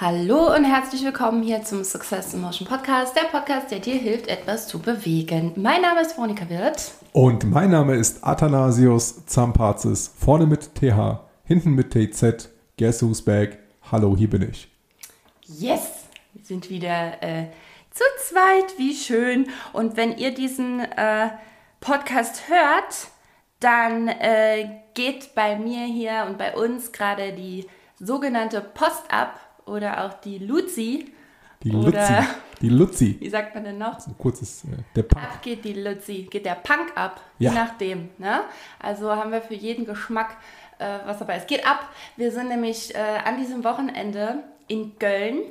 Hallo und herzlich willkommen hier zum Success in Motion Podcast, der Podcast, der dir hilft, etwas zu bewegen. Mein Name ist Veronika Wirth. Und mein Name ist Athanasius Zampazis. Vorne mit TH, hinten mit TZ. Guess who's back? Hallo, hier bin ich. Yes, wir sind wieder äh, zu zweit, wie schön. Und wenn ihr diesen äh, Podcast hört, dann äh, geht bei mir hier und bei uns gerade die sogenannte Post ab oder auch die Luzi. Die Luzi. Die Luzi. Wie sagt man denn noch? So ein kurzes, äh, der Punk. Ab geht die Luzi, geht der Punk ab, Ja. je nachdem. Ne? Also haben wir für jeden Geschmack äh, was dabei. Es geht ab. Wir sind nämlich äh, an diesem Wochenende in Köln.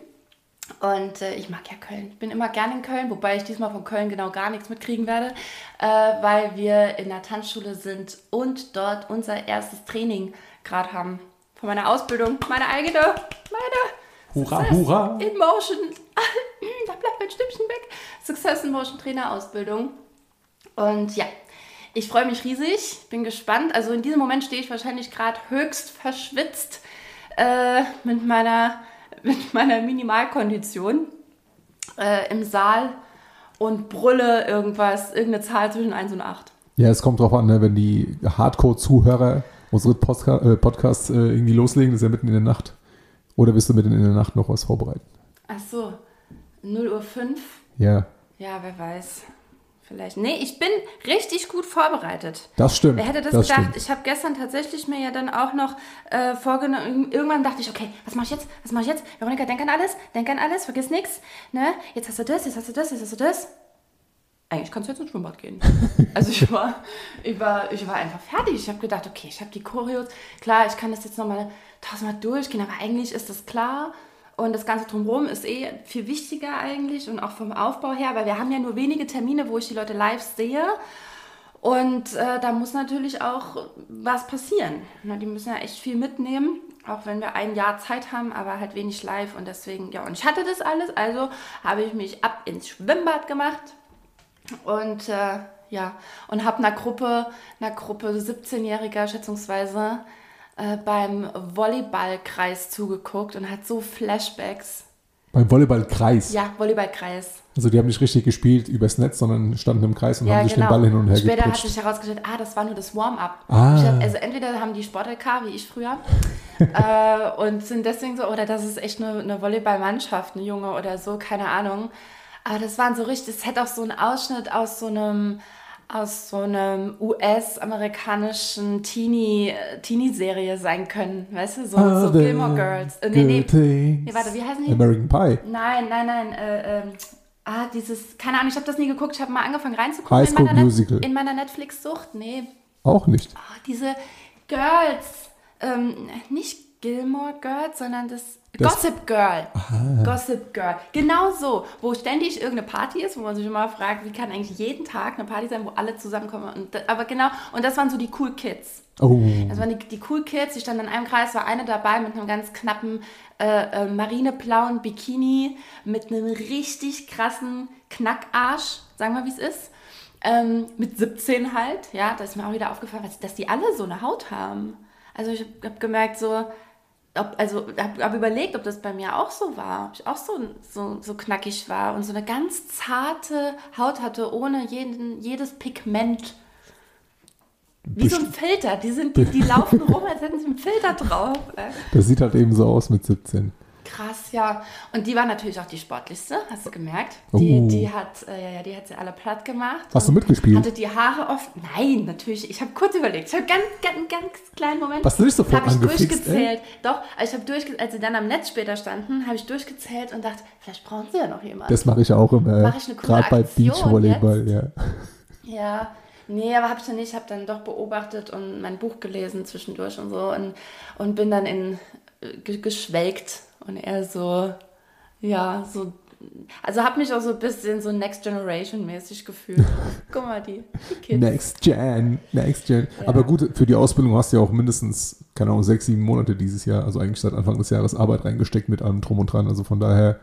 Und äh, ich mag ja Köln. Ich bin immer gerne in Köln, wobei ich diesmal von Köln genau gar nichts mitkriegen werde, äh, weil wir in der Tanzschule sind und dort unser erstes Training gerade haben. Von meiner Ausbildung, meine eigene, meine Hurra, Success hurra. In Motion, da bleibt mein Stimmchen weg. Success in Motion Trainer Ausbildung. Und ja, ich freue mich riesig, bin gespannt. Also in diesem Moment stehe ich wahrscheinlich gerade höchst verschwitzt äh, mit, meiner, mit meiner Minimalkondition äh, im Saal und brülle irgendwas, irgendeine Zahl zwischen 1 und 8. Ja, es kommt drauf an, ne, wenn die Hardcore-Zuhörer unsere äh, Podcasts äh, irgendwie loslegen, das ist ja mitten in der Nacht. Oder wirst du mitten in der Nacht noch was vorbereiten? Ach so, 0 Uhr 5. Ja, Ja, wer weiß. Vielleicht. Nee, ich bin richtig gut vorbereitet. das stimmt. Wer hätte das, das gedacht? Stimmt. Ich habe gestern tatsächlich mir ja dann auch noch äh, vorgenommen. Irgendwann dachte ich, okay, was mache ich jetzt? Was mache ich jetzt? Veronika, denk an alles, denk an alles, vergiss nichts. Ne? Jetzt hast du das, jetzt hast du das, jetzt hast du das. Eigentlich kannst du jetzt ins Schwimmbad gehen. Also ich war, ich war, ich war einfach fertig. Ich habe gedacht, okay, ich habe die Choreos. Klar, ich kann das jetzt nochmal tausendmal durchgehen, aber eigentlich ist das klar. Und das Ganze drumherum ist eh viel wichtiger eigentlich und auch vom Aufbau her, weil wir haben ja nur wenige Termine, wo ich die Leute live sehe. Und äh, da muss natürlich auch was passieren. Na, die müssen ja echt viel mitnehmen, auch wenn wir ein Jahr Zeit haben, aber halt wenig live. Und deswegen, ja, und ich hatte das alles, also habe ich mich ab ins Schwimmbad gemacht und äh, ja, und habe einer Gruppe, einer Gruppe 17-Jähriger schätzungsweise äh, beim Volleyballkreis zugeguckt und hat so Flashbacks. Beim Volleyballkreis. Ja, Volleyballkreis. Also die haben nicht richtig gespielt übers Netz, sondern standen im Kreis und Ja, haben sich genau. den Ball hin und her Später hat gepritscht. sich herausgestellt, ah, das war nur das Warm-up. Ah. Also entweder haben die Sport-LK, wie ich früher, äh, und sind deswegen so, oder das ist echt eine, eine Volleyballmannschaft, eine Junge oder so, keine Ahnung. Aber das waren so richtig, es hätte auch so ein Ausschnitt aus so einem, aus so einem US-amerikanischen Teenie, Teenie-Serie sein können, weißt du, so, so Other Gilmore Girls. Äh, nee, nee, nee, warte, wie heißen die? American Pie. Nein, nein, nein. Äh, ähm, ah, dieses, keine Ahnung, ich habe das nie geguckt. Ich habe mal angefangen reinzugucken. High in School meiner Net- Musical. In meiner Netflix-Sucht. Nee, Auch nicht. ah, diese Girls. Ähm, nicht Gilmore Girls, sondern das, Das- Gossip Girl. Gossip Girl. Genau so, wo ständig irgendeine Party ist, wo man sich immer fragt, wie kann eigentlich jeden Tag eine Party sein, wo alle zusammenkommen. Und, aber genau, und das waren so die Cool Kids. Oh. Das waren die, die Cool Kids, die standen in einem Kreis, war eine dabei mit einem ganz knappen äh, äh, marineblauen Bikini, mit einem richtig krassen Knackarsch, sagen wir wie es ist. Ähm, mit 17 halt, ja, da ist mir auch wieder aufgefallen, dass, die alle so eine Haut haben. Also ich habe hab gemerkt, so, ob, also habe hab überlegt, ob das bei mir auch so war, ob ich auch so, so, so knackig war und so eine ganz zarte Haut hatte, ohne jeden, jedes Pigment. Wie so ein Filter. Die, sind, die, die laufen rum, als hätten sie einen Filter drauf. Äh, Das sieht halt eben so aus mit 17. Krass, ja. Und die war natürlich auch die sportlichste, hast du gemerkt. Die, Oh. die, hat, äh, ja, die hat sie alle platt gemacht. Hast du mitgespielt? Hatte die Haare oft. Nein, natürlich. Ich habe kurz überlegt. Ich habe ganz, ganz, ganz kleinen Moment. Hast du nicht sofort Habe ich durchgezählt. Doch, also ich habe durchgezählt, als sie dann am Netz später standen, habe ich durchgezählt und dachte, vielleicht brauchen sie ja noch jemanden. Das mache ich auch immer. Mach ich eine coole Gerade bei Beachvolleyball, ja. Ja, nee, aber habe ich dann nicht. Ich habe dann doch beobachtet und mein Buch gelesen zwischendurch und so und, und bin dann in äh, ge- geschwelgt und eher so, ja, so. Also habe mich auch so ein bisschen so Next Generation mäßig gefühlt. Guck mal, die, die Kids. Next Gen, Next Gen. Ja. Aber gut, für die Ausbildung hast du ja auch mindestens, keine Ahnung, sechs, sieben Monate dieses Jahr, also eigentlich seit Anfang des Jahres Arbeit reingesteckt mit allem drum und dran. Also von daher,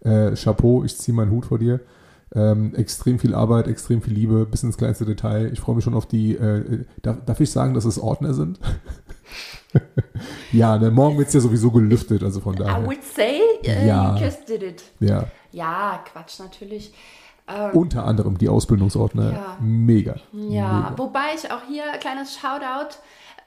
äh, Chapeau, ich ziehe meinen Hut vor dir. Ähm, extrem viel Arbeit, extrem viel Liebe, bis ins kleinste Detail. Ich freue mich schon auf die, äh, darf, darf ich sagen, dass es Ordner sind? ja, ne, morgen wird es ja sowieso gelüftet, also von I daher. would say, uh, Ja. you just did it. Ja, Ja, Quatsch, natürlich. Ähm, unter anderem die Ausbildungsorte, ne? Ja. Mega. Ja, Mega. wobei ich auch hier kleines Shoutout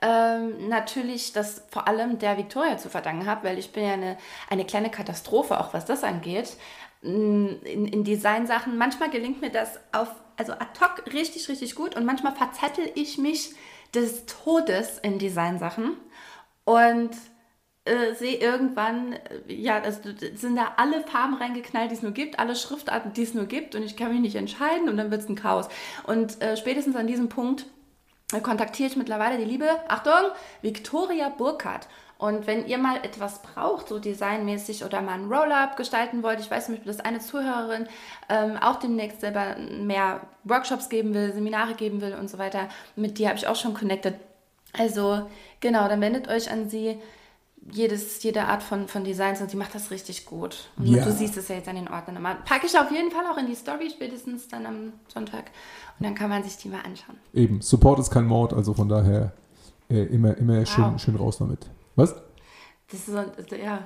ähm, natürlich das vor allem der Victoria zu verdanken habe, weil ich bin ja eine, eine kleine Katastrophe, auch was das angeht. Mm, In, in Designsachen. Manchmal gelingt mir das auf, also ad hoc richtig, richtig gut und manchmal verzettel ich mich des Todes in Designsachen und äh, sehe irgendwann, äh, ja, das sind da alle Farben reingeknallt, die es nur gibt, alle Schriftarten, die es nur gibt und ich kann mich nicht entscheiden und dann wird es ein Chaos. Und äh, spätestens an diesem Punkt äh, kontaktiere ich mittlerweile die liebe, Achtung, Victoria Burkhardt. Und wenn ihr mal etwas braucht, so designmäßig oder mal ein Roll-Up gestalten wollt, ich weiß zum Beispiel, dass eine Zuhörerin ähm, auch demnächst selber mehr Workshops geben will, Seminare geben will und so weiter, mit der habe ich auch schon connected. Also genau, dann wendet euch an sie. Jedes, jede Art von, von Designs und sie macht das richtig gut. Und Ja. du siehst es ja jetzt an den Ordnern. Packe ich auf jeden Fall auch in die Story, spätestens dann am Sonntag. Und dann kann man sich die mal anschauen. Eben, Support ist kein Mord, also von daher äh, immer, immer schön, Wow. schön raus damit. Was? Das ist ein, ja,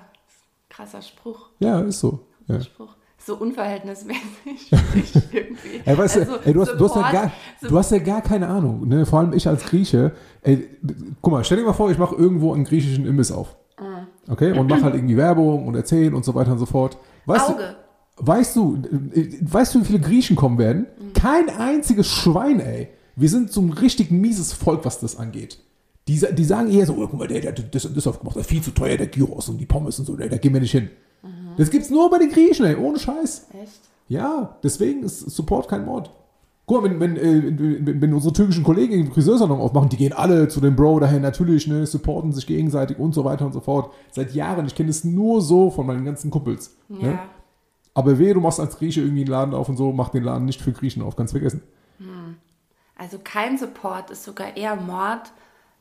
krasser Spruch. Ja, ist so. Ja. Spruch. So unverhältnismäßig irgendwie. Ey, weißt Also, du, ey, du, hast, du, hast ja gar, du hast ja gar keine Ahnung. Ne? Vor allem ich als Grieche. Ey, guck mal, stell dir mal vor, ich mache irgendwo einen griechischen Imbiss auf. Mhm. Okay? Und mache halt irgendwie Werbung und erzählen und so weiter und so fort. Weißt Auge. Du, weißt du, weißt du, wie viele Griechen kommen werden? Mhm. Kein einziges Schwein, ey. Wir sind so ein richtig mieses Volk, was das angeht. Die, die sagen eher so, oh, guck mal, der, der hat das und das aufgemacht, das ist viel zu teuer, der Gyros und die Pommes und so, da, da gehen wir nicht hin. Mhm. Das gibt's nur bei den Griechen, ey, ohne Scheiß. Echt? Ja, deswegen ist Support kein Mord. Guck mal, wenn, wenn, äh, wenn, wenn unsere türkischen Kollegen den Friseursalon aufmachen, die gehen alle zu dem Bro daher natürlich, ne, supporten sich gegenseitig und so weiter und so fort. Seit Jahren, ich kenne es nur so von meinen ganzen Kumpels. Ja. Ne? Aber wehe, du machst als Grieche irgendwie einen Laden auf und so, mach den Laden nicht für Griechen auf, kannst vergessen. Also kein Support ist sogar eher Mord,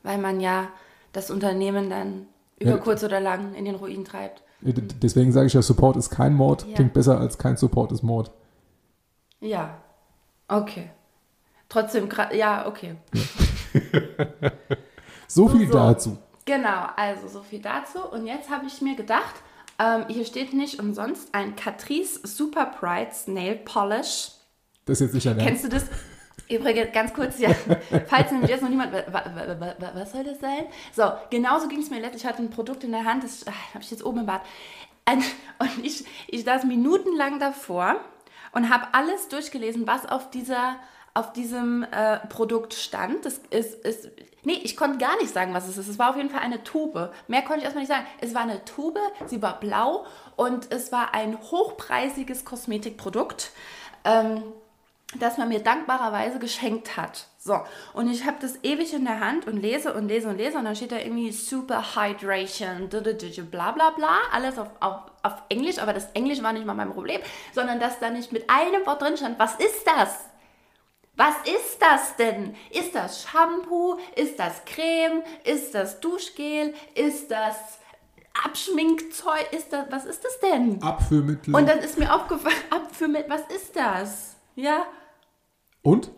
weil man ja das Unternehmen dann über Ja. kurz oder lang in den Ruin treibt. Deswegen sage ich ja, Support ist kein Mord, Ja. klingt besser als kein Support ist Mord. Ja. Okay. Trotzdem, ja, okay. So viel So. dazu. Genau, also so viel dazu. Und jetzt habe ich mir gedacht, ähm, hier steht nicht umsonst ein Catrice Super Bright Nail Polish. Das ist jetzt nicht ein. Kennst du das? Übrigens, ganz kurz, ja, falls nämlich jetzt noch niemand, wa, wa, wa, wa, was soll das sein? So, genauso ging es mir letztens. Ich hatte ein Produkt in der Hand, das habe ich jetzt oben im Bad. Und ich, ich saß minutenlang davor und habe alles durchgelesen, was auf dieser auf diesem äh, Produkt stand. Das ist, ist, nee, ich konnte gar nicht sagen, was es ist. Es war auf jeden Fall eine Tube. Mehr konnte ich erstmal nicht sagen. Es war eine Tube, sie war blau und es war ein hochpreisiges Kosmetikprodukt. Ähm, das man mir dankbarerweise geschenkt hat. So, und ich habe das ewig in der Hand und lese und lese und lese und dann steht da irgendwie Super Hydration, bla bla bla, alles auf, auf, auf Englisch, aber das Englisch war nicht mal mein Problem, sondern dass da nicht mit einem Wort drin stand, was ist das? Was ist das denn? Ist das Shampoo? Ist das Creme? Ist das Duschgel? Ist das Abschminkzeug? Ist das, was ist das denn? Abführmittel. Und dann ist mir aufgefallen, Abführmittel, was ist das? Ja, Und?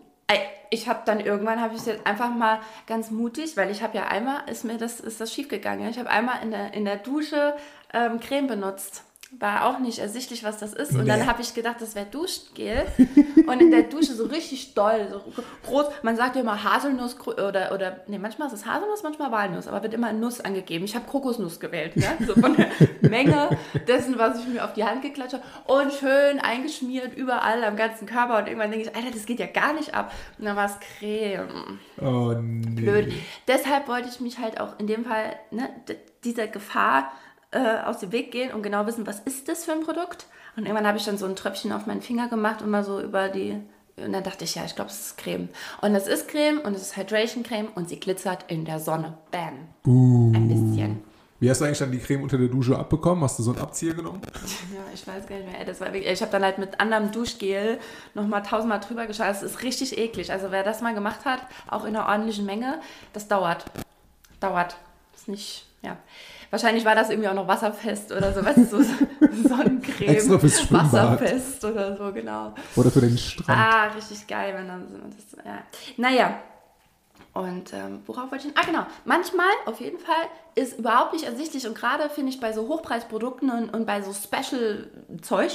Ich habe dann irgendwann habe ich jetzt einfach mal ganz mutig, weil ich habe ja einmal ist mir das ist das schief gegangen. Ich habe einmal in der in der Dusche ähm, Creme benutzt. War auch nicht ersichtlich, was das ist. Und Nee. dann habe ich gedacht, das wäre Duschgel. Und in der Dusche so richtig doll, so groß. Man sagt ja immer Haselnuss oder, oder nee, manchmal ist es Haselnuss, manchmal Walnuss, aber wird immer Nuss angegeben. Ich habe Kokosnuss gewählt, ne? So von der Menge dessen, was ich mir auf die Hand geklatscht habe. Und schön eingeschmiert, überall am ganzen Körper. Und irgendwann denke ich, Alter, das geht ja gar nicht ab. Und dann war es Creme Oh, nee. blöd. Deshalb wollte ich mich halt auch in dem Fall ne, dieser Gefahr äh, aus dem Weg gehen und genau wissen, was ist das für ein Produkt. Und irgendwann habe ich dann so ein Tröpfchen auf meinen Finger gemacht und mal so über die. Und dann dachte ich, ja, ich glaube, es ist Creme. Und es ist Creme und es ist Hydration Creme und sie glitzert in der Sonne. Bam. Ein bisschen. Wie hast du eigentlich dann die Creme unter der Dusche abbekommen? Hast du so einen Abzieher genommen? Ja, ich weiß gar nicht mehr. Das war wirklich, ich habe dann halt mit anderem Duschgel nochmal tausendmal drüber geschaut. Es ist richtig eklig. Also wer das mal gemacht hat, auch in einer ordentlichen Menge, das dauert. Dauert. Ist nicht, ja. Wahrscheinlich war das irgendwie auch noch wasserfest oder so, weißt du, so Sonnencreme. Extra fürs Schwimmbad. Wasserfest oder so, genau. Oder für den Strand? Ah, richtig geil, wenn dann das, ja. Naja, Und ähm, worauf wollte ich? Ah, genau. Manchmal, auf jeden Fall, ist überhaupt nicht ersichtlich und gerade finde ich bei so Hochpreisprodukten und, und bei so Special-Zeug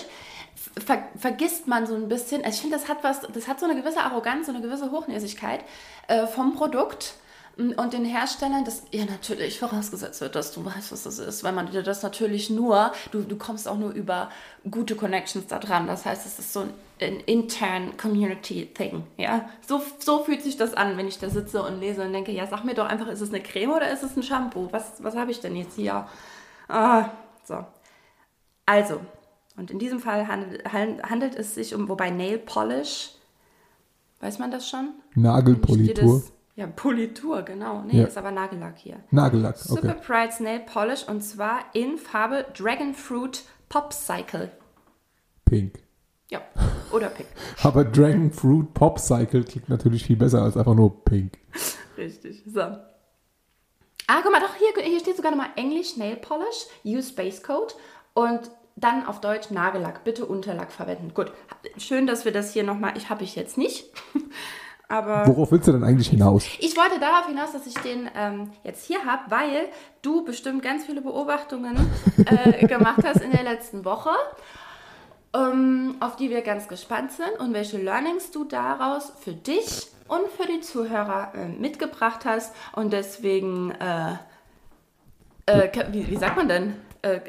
ver vergisst man so ein bisschen. Also ich finde, das hat was, das hat so eine gewisse Arroganz, so eine gewisse Hochnäsigkeit äh, vom Produkt und den Herstellern, dass ja natürlich vorausgesetzt wird, dass du weißt, was das ist, weil man dir das natürlich nur, du, du kommst auch nur über gute Connections da dran. Das heißt, es ist so ein, ein intern Community-Thing. Ja? So, so fühlt sich das an, wenn ich da sitze und lese und denke, ja, sag mir doch einfach, ist es eine Creme oder ist es ein Shampoo? Was, was habe ich denn jetzt hier? Ah, so. Also, und in diesem Fall handelt, handelt es sich um, wobei Nail Polish, weiß man das schon? Nagelpolitur. Ja, Politur, genau. Nee, Ja. ist aber Nagellack hier. Nagellack, Super okay. Pride Nail Polish und zwar in Farbe Dragon Fruit Popcycle. Pink. Ja, oder pink. Aber Dragon Fruit Pop Cycle klingt natürlich viel besser als einfach nur Pink. Richtig. So. Ah, guck mal, doch, hier, hier steht sogar nochmal Englisch Nail Polish, Use Base Coat und dann auf Deutsch Nagellack. Bitte Unterlack verwenden. Gut, schön, dass wir das hier nochmal, ich habe ich jetzt nicht, aber Worauf willst du denn eigentlich hinaus? ich wollte darauf hinaus, dass ich den ähm, jetzt hier habe, weil du bestimmt ganz viele Beobachtungen äh, gemacht hast in der letzten Woche, ähm, auf die wir ganz gespannt sind und welche Learnings du daraus für dich und für die Zuhörer äh, mitgebracht hast. Und deswegen, äh, äh, wie, wie sagt man denn? Äh,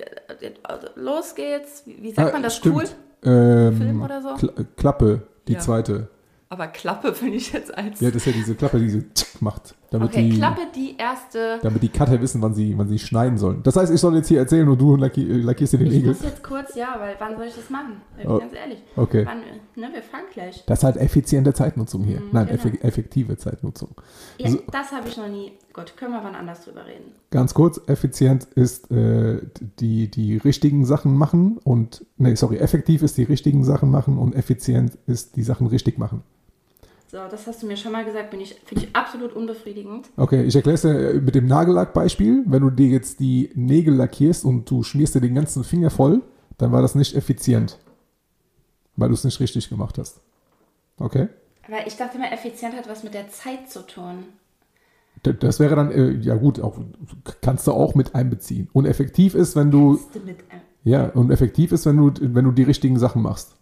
also los geht's. Wie, wie sagt Ah, man das stimmt. cool? Ähm, Film oder so? Kla Klappe, die Ja. zweite. Aber Klappe finde ich jetzt als. Ja, das ist ja diese Klappe, die so tschick macht, damit, okay, die, Klappe die erste. damit die Cutter wissen, wann sie, wann sie schneiden sollen. Das heißt, ich soll jetzt hier erzählen und du lacki äh, lackierst dir den Ich Nägel. muss jetzt kurz, ja, weil wann soll ich das machen? Ich bin Oh, ganz ehrlich. okay. Wann, ne, wir fangen gleich. Das ist halt effiziente Zeitnutzung hier. Nein, genau. effe effektive Zeitnutzung. Ja, So. das habe ich noch nie. Gut, können wir wann anders drüber reden. Ganz kurz, effizient ist äh, die, die richtigen Sachen machen und, nee, sorry, effektiv ist die richtigen Sachen machen und effizient ist die Sachen richtig machen. So, das hast du mir schon mal gesagt, bin ich, finde ich absolut unbefriedigend. Okay, ich erkläre es dir mit dem Nagellackbeispiel. Wenn du dir jetzt die Nägel lackierst und du schmierst dir den ganzen Finger voll, dann war das nicht effizient, weil du es nicht richtig gemacht hast. Okay? Aber ich dachte immer, effizient hat was mit der Zeit zu tun. Das wäre dann, äh, ja gut, auch, kannst du auch mit einbeziehen. Und effektiv ist, wenn du, du mit, äh, ja, und effektiv ist, wenn du, wenn du die richtigen Sachen machst.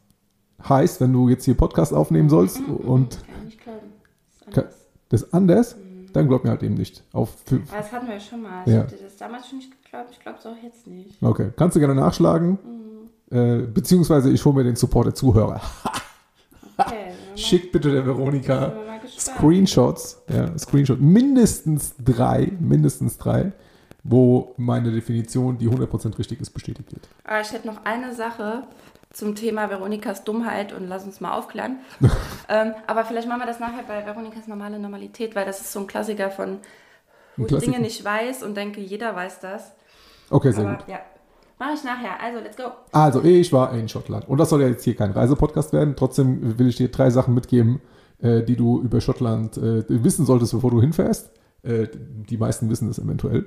Heißt, wenn du jetzt hier Podcast aufnehmen sollst und kann ich nicht glauben. Das ist anders. das anders, dann glaub mir halt eben nicht. Auf, Aber das hatten wir ja schon mal. Ja. Ich hatte das damals schon nicht geglaubt. Ich glaube es auch jetzt nicht. okay, kannst du gerne nachschlagen. Äh, beziehungsweise ich hole mir den Support der Zuhörer. Okay, Schickt bitte der Veronika. Screenshots, ja, Screenshot, mindestens drei, mindestens drei, wo meine Definition, die 100% richtig ist, bestätigt wird. Aber ich hätte noch eine Sache zum Thema Veronikas Dummheit und lass uns mal aufklären. ähm, aber vielleicht machen wir das nachher bei Veronikas normale Normalität, weil das ist so ein Klassiker von, wo ich. Dinge nicht weiß und denke, jeder weiß das. Okay, sehr Aber gut. ja, mache ich nachher. Also, let's go. Also, ich war in Schottland. Und das soll ja jetzt hier kein Reisepodcast werden. Trotzdem will ich dir drei Sachen mitgeben, äh, die du über Schottland äh, wissen solltest, bevor du hinfährst. Äh, die meisten wissen das eventuell.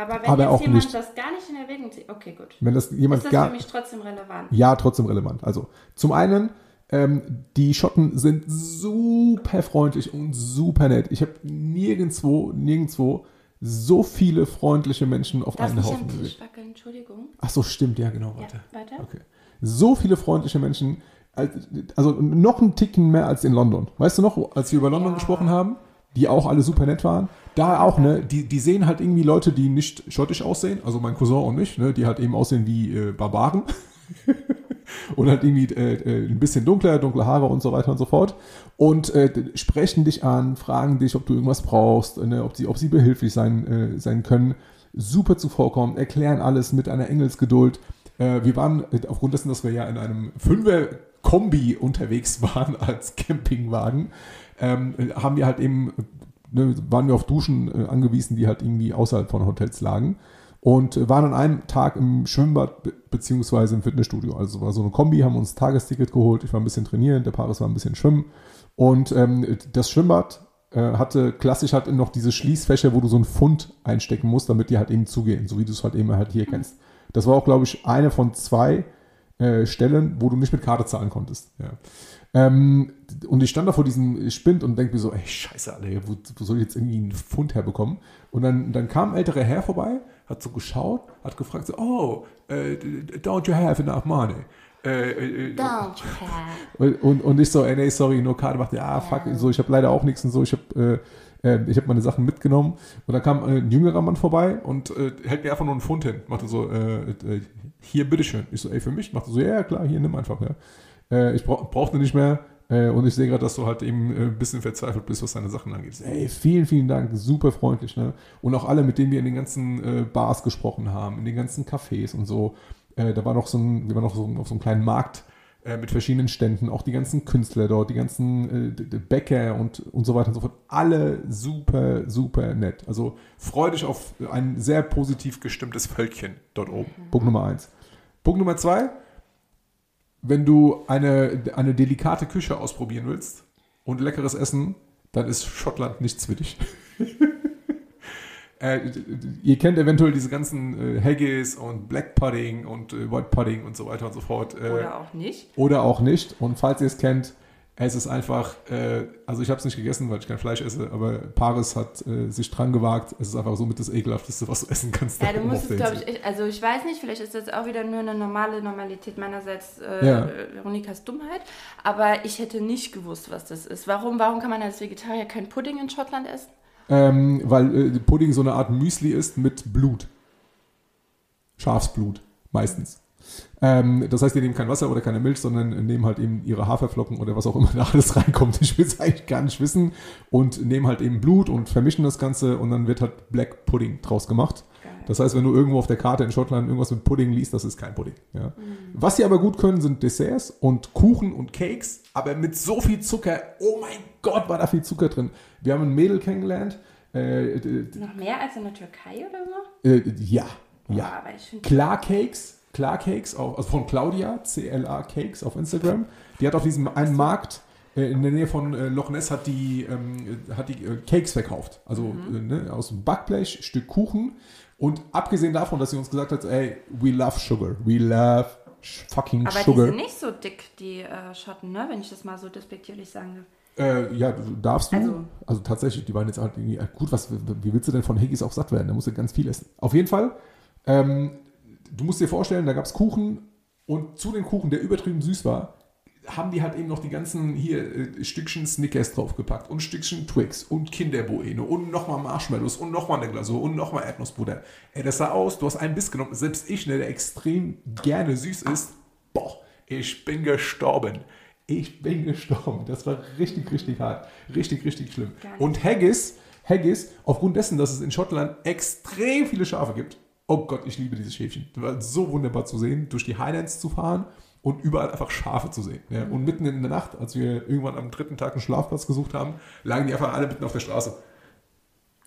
Aber wenn Aber jetzt jemand nicht. das gar nicht in Erwägung zieht, okay, gut. Wenn das jemand Ist das gar, für mich trotzdem relevant? Ja, trotzdem relevant. Also zum einen, ähm, die Schotten sind super freundlich und super nett. Ich habe nirgendwo, nirgendwo so viele freundliche Menschen auf Darf einen Haufen am. Tisch wackeln, Entschuldigung. Ach so, stimmt, ja genau, Ja, warte. weiter. Okay. So viele freundliche Menschen, als- also noch einen Ticken mehr als in London. Weißt du noch, als wir über London Ja. gesprochen haben, die auch alle super nett waren? Da auch, ne, die, die sehen halt irgendwie Leute, die nicht schottisch aussehen, also mein Cousin und ich, ne, die halt eben aussehen wie äh, Barbaren. und halt irgendwie äh, äh, ein bisschen dunkler, dunkle Haare und so weiter und so fort. Und äh, sprechen dich an, fragen dich, ob du irgendwas brauchst, ne, ob, sie, ob sie behilflich sein, äh, sein können. Super zuvorkommen, erklären alles mit einer Engelsgeduld. Äh, wir waren, aufgrund dessen, dass wir ja in einem Fünfer-Kombi unterwegs waren als Campingwagen, ähm, äh, haben wir halt eben, ne, waren wir auf Duschen äh, angewiesen, die halt irgendwie außerhalb von Hotels lagen. Und äh, waren an einem Tag im Schwimmbad be beziehungsweise im Fitnessstudio. Also war so eine Kombi, haben uns ein Tagesticket geholt. Ich war ein bisschen trainieren, der Paris war ein bisschen schwimmen. Und ähm, das Schwimmbad äh, hatte klassisch halt noch diese Schließfächer, wo du so einen Pfund einstecken musst, damit die halt eben zugehen, so wie du es halt eben halt hier kennst. Das war auch, glaube ich, eine von zwei äh, Stellen, wo du nicht mit Karte zahlen konntest. Ja. Ähm, und ich stand da vor diesem Spind und denke mir so, ey, scheiße, Alter, wo, wo soll ich jetzt irgendwie einen Pfund herbekommen? Und dann, dann kam ein älterer Herr vorbei, hat so geschaut, hat gefragt, so, oh, äh, don't you have enough money? Äh, äh, Don't you have. und, und, und ich so, ey, nee, sorry, nur Karte. Macht, ja, fuck, so, ich habe leider auch nichts und so. Ich habe äh, äh, ich hab meine Sachen mitgenommen. Und dann kam äh, ein jüngerer Mann vorbei und äh, hält mir einfach nur einen Pfund hin. Machte so, äh, äh, hier, bitteschön. Ich so, ey, für mich? Machte so, ja, klar, hier, nimm einfach. Ja. Äh, ich brauch, brauchte nicht mehr. Und ich sehe gerade, dass du halt eben ein bisschen verzweifelt bist, was deine Sachen angeht. Ey, vielen, vielen Dank, super freundlich. Ne? Und auch alle, mit denen wir in den ganzen Bars gesprochen haben, in den ganzen Cafés und so. Da war noch so ein, wir waren noch so auf so einem kleinen Markt äh, mit verschiedenen Ständen, auch die ganzen Künstler dort, die ganzen äh, Bäcker und, und so weiter und so fort. Alle super, super nett. Also freu dich auf ein sehr positiv gestimmtes Völkchen dort oben. Punkt Nummer eins. Punkt Nummer zwei, wenn du eine, eine delikate Küche ausprobieren willst und leckeres Essen, dann ist Schottland nichts für dich. äh, ihr kennt eventuell diese ganzen äh, Haggis und Black Pudding und äh, White Pudding und so weiter und so fort. Äh, Oder auch nicht. oder auch nicht. Und falls ihr es kennt, es ist einfach, äh, also ich habe es nicht gegessen, weil ich kein Fleisch esse, aber Paris hat äh, sich dran gewagt. Es ist einfach so mit das ekelhafteste, was du essen kannst. Ja, du musst es, glaube ich, also ich weiß nicht, vielleicht ist das auch wieder nur eine normale Normalität meinerseits, äh, Ja. Veronikas Dummheit, aber ich hätte nicht gewusst, was das ist. Warum, warum kann man als Vegetarier kein Pudding in Schottland essen? Ähm, weil äh, Pudding so eine Art Müsli ist mit Blut. Schafsblut, meistens. Ähm, das heißt, die nehmen kein Wasser oder keine Milch, sondern nehmen halt eben ihre Haferflocken oder was auch immer da alles reinkommt. Ich will es eigentlich gar nicht wissen. Und nehmen halt eben Blut und vermischen das Ganze und dann wird halt Black Pudding draus gemacht. Das heißt, wenn du irgendwo auf der Karte in Schottland irgendwas mit Pudding liest, das ist kein Pudding. Ja. Was sie aber gut können, sind Desserts und Kuchen und Cakes, aber mit so viel Zucker. Oh mein Gott, war da viel Zucker drin. Wir haben ein Mädel kennengelernt. Äh, Noch mehr als in der Türkei oder so? äh, ja, ja. finde Klar Cakes, Klar Cakes, auf, also von Claudia, CLA Cakes auf Instagram. Die hat auf diesem einen Markt äh, in der Nähe von äh, Loch Ness hat die, ähm, hat die äh, Cakes verkauft. Also äh, ne, aus dem Backblech, Stück Kuchen. Und abgesehen davon, dass sie uns gesagt hat, ey, we love sugar, we love fucking Aber die sugar. sind nicht so dick, die äh, Schotten, ne? wenn ich das mal so despektierlich sagen darf. Äh, ja, du- darfst du. Also, Also- tatsächlich, die waren jetzt halt irgendwie, äh, gut, was, wie willst du denn von Higgies auch satt werden? Da musst du ganz viel essen. Auf jeden Fall, ähm, du musst dir vorstellen, da gab es Kuchen und zu den Kuchen, der übertrieben süß war, haben die halt eben noch die ganzen hier äh, Stückchen Snickers draufgepackt und Stückchen Twix und Kinderbueno und nochmal Marshmallows und nochmal eine Glasur und nochmal Erdnussbutter. Ey, das sah aus, du hast einen Biss genommen, selbst ich, ne, der extrem gerne süß ist, boah, ich bin gestorben. Ich bin gestorben. Das war richtig, richtig hart. Richtig, richtig schlimm. Und Haggis, Haggis, aufgrund dessen, dass es in Schottland extrem viele Schafe gibt, oh Gott, ich liebe dieses Schäfchen. Das war so wunderbar zu sehen, durch die Highlands zu fahren und überall einfach Schafe zu sehen. Ja. Und mitten in der Nacht, als wir irgendwann am dritten Tag einen Schlafplatz gesucht haben, lagen die einfach alle mitten auf der Straße.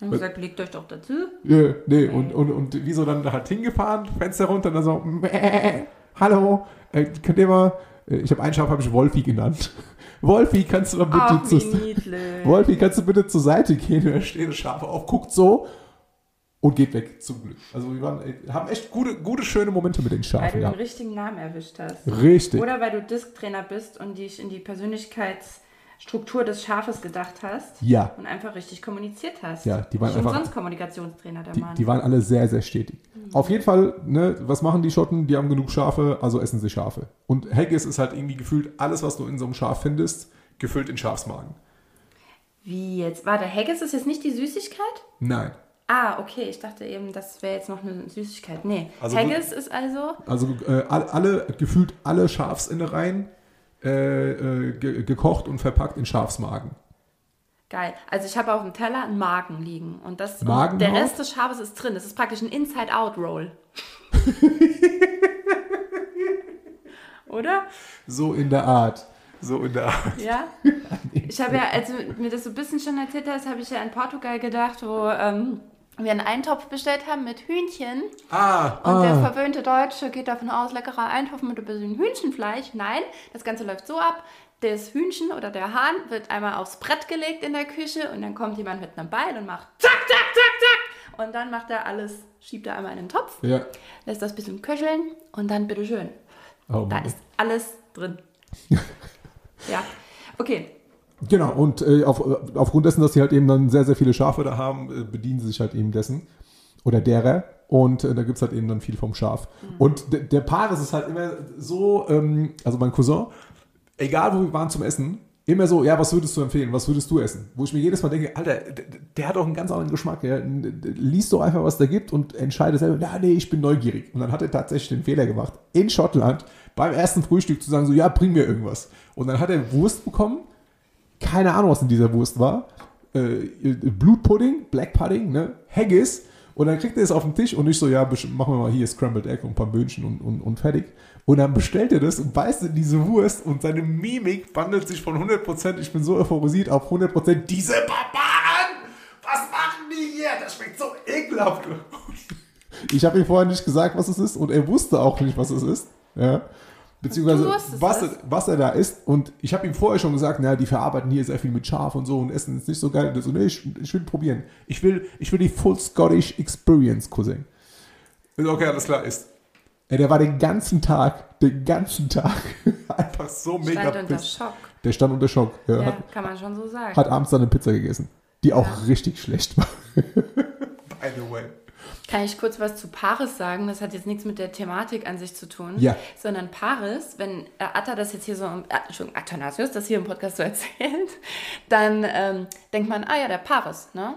Und gesagt, legt euch doch dazu. Ja, nee, und, und, und wie so dann halt hingefahren, Fenster runter und dann so, mäh, hallo, äh, könnt ihr mal, äh, ich habe ein Schaf, habe ich Wolfi genannt. Wolfi, kannst du mal bitte Ach, zu. Wolfi, kannst du bitte zur Seite gehen? Da stehen Schafe auf, guckt so und geht weg, zum Glück. Also wir waren, äh, haben echt gute, gute, schöne Momente mit den Weil Schafen du den gehabt. richtigen Namen erwischt hast. Richtig. Oder weil du Disk-Trainer bist und dich in die Persönlichkeitsstruktur des Schafes gedacht hast Ja, und einfach richtig kommuniziert hast. Ja, die waren Nicht einfach- umsonst Kommunikationstrainer, der die, Mann. die waren alle sehr, sehr stetig. Auf jeden Fall, ne, was machen die Schotten? Die haben genug Schafe, also essen sie Schafe. Und Haggis ist halt irgendwie gefühlt alles, was du in so einem Schaf findest, gefüllt in Schafsmagen. Wie jetzt? Warte, Haggis ist jetzt nicht die Süßigkeit? Nein. Ah, okay, ich dachte eben, das wäre jetzt noch eine Süßigkeit. Nee, Also Haggis ist also Also äh, all- alle, gefühlt alle Schafsinnereien äh, äh, ge gekocht und verpackt in Schafsmagen. geil. Also ich habe auf dem Teller einen Magen liegen und das Magenhaut? der Rest des Schafes ist drin. Das ist praktisch ein Inside-Out-Roll. Oder? So in der Art. So in der Art. Ja. Ich habe ja, als du mir das so ein bisschen schon erzählt hast, habe ich ja in Portugal gedacht, wo ähm, wir einen Eintopf bestellt haben mit Hühnchen. Ah, Und der ah. verwöhnte Deutsche geht davon aus, leckerer Eintopf mit ein bisschen Hühnchenfleisch. Nein, das Ganze läuft so ab. Das Hühnchen oder der Hahn wird einmal aufs Brett gelegt in der Küche und dann kommt jemand mit einem Beil und macht zack, zack, zack, zack. Und dann macht er alles, schiebt er einmal in den Topf, Ja. lässt das ein bisschen köcheln und dann bitteschön. Oh Da ist alles drin. ja, okay. Genau, und äh, auf, aufgrund dessen, dass sie halt eben dann sehr, sehr viele Schafe da haben, äh, bedienen sie sich halt eben dessen. Oder derer. Und äh, da gibt es halt eben dann viel vom Schaf. Und de, der Paris ist halt immer so, ähm, also mein Cousin, egal wo wir waren zum Essen, immer so, ja, was würdest du empfehlen? Was würdest du essen? Wo ich mir jedes Mal denke, Alter, der, der hat auch einen ganz anderen Geschmack. Ja. Lies doch einfach, was da gibt und entscheide selber, ja, nee, ich bin neugierig. Und dann hat er tatsächlich den Fehler gemacht, in Schottland beim ersten Frühstück zu sagen, so, ja, bring mir irgendwas. Und dann hat er Wurst bekommen, keine Ahnung, was in dieser Wurst war. Äh, Blutpudding, Black Pudding, ne? Haggis. Und dann kriegt er es auf den Tisch und ich so, ja, machen wir mal hier Scrambled Egg und ein paar Böhnchen und, und, und fertig. Und dann bestellt er das und beißt in diese Wurst und seine Mimik wandelt sich von 100%, ich bin so euphorisiert, auf 100% diese Barbaren! Was machen die hier? Das schmeckt so ekelhaft. Ich habe ihm vorher nicht gesagt, was es ist und er wusste auch nicht, was es ist. Ja. Beziehungsweise, was, er, was er da isst. Und ich habe ihm vorher schon gesagt, naja, die verarbeiten hier sehr viel mit Schaf und so und essen ist nicht so geil. Und er so, nee, ich, ich will probieren. Ich will, ich will die Full Scottish Experience, Cousin. Ist okay, alles klar, ist. Ey, der war den ganzen Tag, den ganzen Tag einfach so mega Stand unter. Schock. Der stand unter Schock. Ja, Ja, hat, kann man schon so sagen. hat abends dann eine Pizza gegessen, die auch Ja. richtig schlecht war. By the way. Kann ich kurz was zu Paris sagen? Das hat jetzt nichts mit der Thematik an sich zu tun. Ja. Sondern Paris, wenn äh, Atta das jetzt hier so, äh, Entschuldigung, Athanasius das hier im Podcast so erzählt, dann ähm, denkt man, ah ja, der Paris, ne?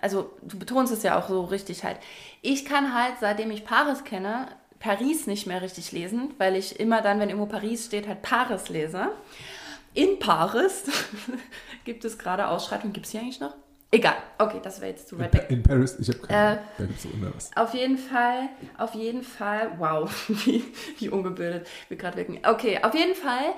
Also du betonst es ja auch so richtig halt. Ich kann halt, seitdem ich Paris kenne, Paris nicht mehr richtig lesen, weil ich immer dann, wenn irgendwo Paris steht, halt Paris lese. In Paris gibt es gerade Ausschreitungen. Gibt es hier eigentlich noch? Egal. Okay, das wäre jetzt zu weit weg. in Paris, ich habe keine Äh. Da gibt es was. Auf jeden Fall, auf jeden Fall, wow, wie, wie ungebildet wir gerade wirken. Okay, auf jeden Fall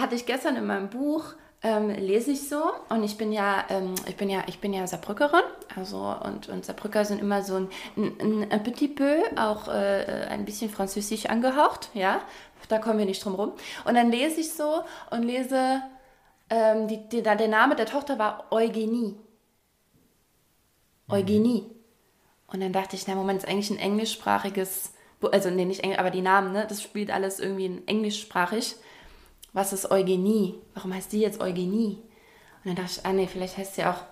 hatte ich gestern in meinem Buch, ähm, lese ich so und ich bin ja, ähm, ich bin ja, ich bin ja Saarbrückerin, also und, und Saarbrücker sind immer so ein, ein, ein petit peu, auch äh, ein bisschen französisch angehaucht, ja, da kommen wir nicht drum rum. Und dann lese ich so und lese, ähm, die, die, der Name der Tochter war Eugenie. Eugenie. Und dann dachte ich, na Moment, ist eigentlich ein englischsprachiges, also nee, nicht Englisch, aber die Namen, ne, das spielt alles irgendwie in englischsprachig. Was ist Eugenie? Warum heißt die jetzt Eugenie? Und dann dachte ich, ah nee, vielleicht heißt sie auch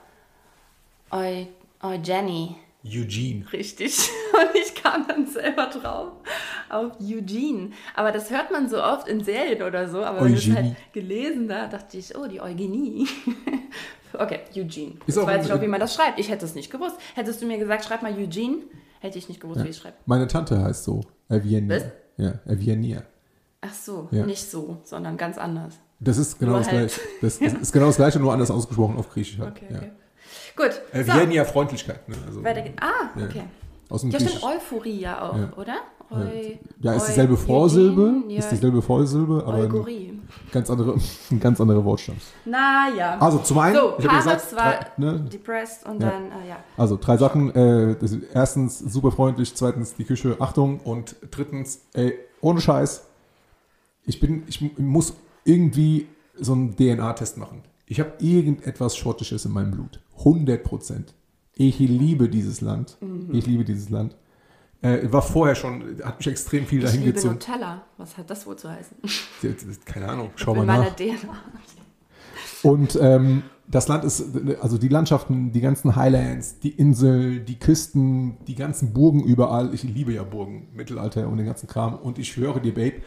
Eu, Eugenie. Eugene. Richtig. Und ich kam dann selber drauf auf Eugene. Aber das hört man so oft in Serien oder so. Aber wenn ich es halt gelesen da, dachte ich, oh, die Eugenie. okay, Eugene. Ist Jetzt weiß ich auch, wie man das schreibt. Ich hätte es nicht gewusst. Hättest du mir gesagt, schreib mal Eugene, hätte ich nicht gewusst, wie ich schreibe. Meine Tante heißt so. Evienia. Was? Ja, Evienia. Ach so, Ja. nicht so, sondern ganz anders. Das ist genau Nur das halt. gleiche. Das ist, ist genau das gleiche, nur anders ausgesprochen auf Griechisch halt. Okay, ja. okay. Gut. Evienia Freundlichkeit. Ne? Also. Ah, Ja. okay. Aus dem Ja, stimmt, Euphorie ja auch, Ja. oder? Eu, Ja, ist dieselbe Vorsilbe, ja. ist dieselbe Vorsilbe, aber ein Euphorie. Ganz andere, ganz anderer Wortstamm. Naja. Also zum einen, So, ich habe gesagt, war drei, ne, depressed und Ja. dann, äh, ja. also drei Sachen. Äh, erstens super freundlich, zweitens die Küche, Achtung und drittens, ey, ohne Scheiß, ich bin, ich mu- muss irgendwie so einen DNA-Test machen. Ich habe irgendetwas Schottisches in meinem Blut. 100 Prozent. Ich liebe dieses Land. Mhm. Ich liebe dieses Land. Äh, war vorher schon, hat mich extrem viel Ich dahin liebe gezogen. Nutella. Was hat das wohl zu heißen? Keine Ahnung, schau mal nach. Und ähm, das Land ist, also die Landschaften, die ganzen Highlands, die Insel, die Küsten, die ganzen Burgen überall. Ich liebe ja Burgen, Mittelalter und den ganzen Kram. Und ich höre dir, Babe,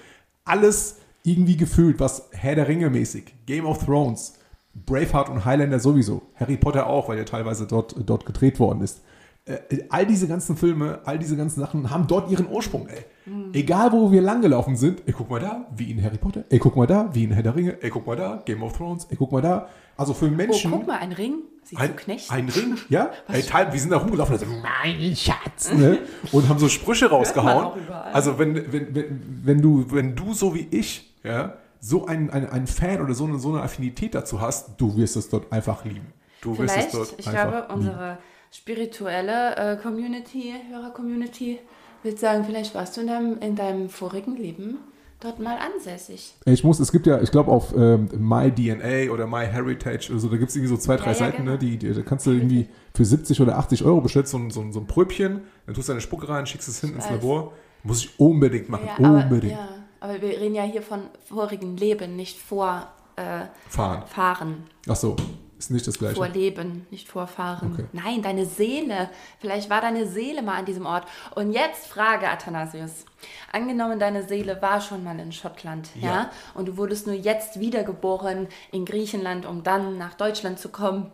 alles irgendwie gefühlt, was Herr der Ringe mäßig, Game of Thrones, Braveheart und Highlander sowieso, Harry Potter auch, weil er teilweise dort, dort gedreht worden ist. Äh, all diese ganzen Filme, all diese ganzen Sachen haben dort ihren Ursprung, ey. Egal, wo wir langgelaufen sind, ey, guck mal da, wie in Harry Potter, ey, guck mal da, wie in Herr der Ringe, ey, guck mal da, Game of Thrones, ey, guck mal da. Also für Oh, Menschen. guck mal, ein Ring. Sieht ein, so knecht. ein Ring, ja? Ey, Teil, wir sind da rumgelaufen und so, mein Schatz, ne? Und haben so Sprüche rausgehauen. Also wenn, wenn, wenn, wenn, du, wenn du so wie ich, ja, so ein, ein, ein Fan oder so eine, so eine Affinität dazu hast, du wirst es dort einfach lieben. Du wirst Vielleicht, es dort ich einfach glaube, unsere spirituelle äh, Community, Hörer-Community, wird sagen, vielleicht warst du in deinem, in deinem vorigen Leben dort mal ansässig. Ich muss, es gibt ja, ich glaube auf ähm, MyDNA oder MyHeritage oder so, da gibt es irgendwie so zwei, drei Ja, ja, Seiten, genau. ne, die, die, da kannst du irgendwie für 70 oder 80 Euro bestellt so ein, so, so ein Pröbchen, dann tust du deine Spucke rein, schickst es hin ins weiß. Labor. Muss ich unbedingt machen, Ja, aber, unbedingt. aber wir, wir reden ja hier von vorigen Leben, nicht vor äh, Fahren. Fahren. Ach so, ist nicht das gleiche. Vorleben, nicht vorfahren. Okay. Nein, deine Seele. Vielleicht war deine Seele mal an diesem Ort. Und jetzt Frage, Athanasius. Angenommen, deine Seele war schon mal in Schottland, ja. Ja. Und du wurdest nur jetzt wiedergeboren in Griechenland, um dann nach Deutschland zu kommen.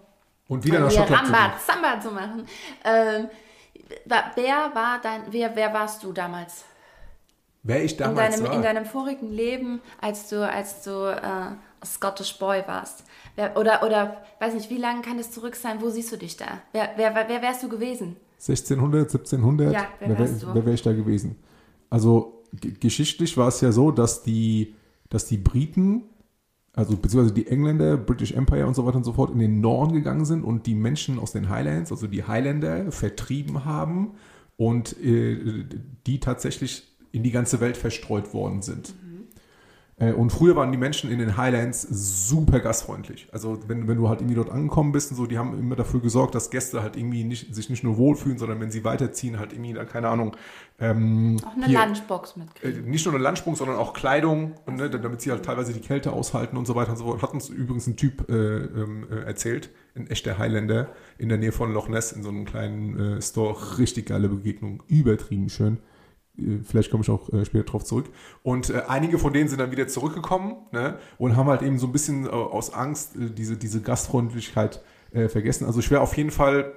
Und wieder nach Schottland zu Ramba, gehen. Samba zu machen. Ähm, wer war dein, wer, wer warst du damals? Wer ich In damals deinem, war. in deinem vorigen Leben, als du, als du äh, Scottish Boy warst. Wer, oder, oder, weiß nicht, wie lange kann das zurück sein? Wo siehst du dich da? Wer, wer, wer, wärst du gewesen? 1600, 1700, Ja, wer wer, wärst du? wer wäre ich da gewesen? Also geschichtlich war es ja so, dass die, dass die Briten, also beziehungsweise die Engländer, British Empire und so weiter und so fort, in den Norden gegangen sind und die Menschen aus den Highlands, also die Highlander, vertrieben haben und äh, die tatsächlich in die ganze Welt verstreut worden sind. Äh, Und früher waren die Menschen in den Highlands super gastfreundlich. Also wenn, wenn du halt irgendwie dort angekommen bist und so, die haben immer dafür gesorgt, dass Gäste halt irgendwie nicht, sich nicht nur wohlfühlen, sondern wenn sie weiterziehen, halt irgendwie, da, keine Ahnung, ähm, Auch eine hier, Lunchbox äh, mitkriegen. nicht nur eine Landsprung, sondern auch Kleidung, und, ne, damit sie halt teilweise die Kälte aushalten und so weiter und so fort. Hat uns übrigens ein Typ äh, ähm, äh, erzählt, ein echter Highlander in der Nähe von Loch Ness in so einem kleinen äh, Store. Richtig geile Begegnung, übertrieben schön. Äh, Vielleicht komme ich auch äh, später drauf zurück. Und äh, einige von denen sind dann wieder zurückgekommen ne, und haben halt eben so ein bisschen äh, aus Angst äh, diese, diese Gastfreundlichkeit äh, vergessen. Also ich wäre auf jeden Fall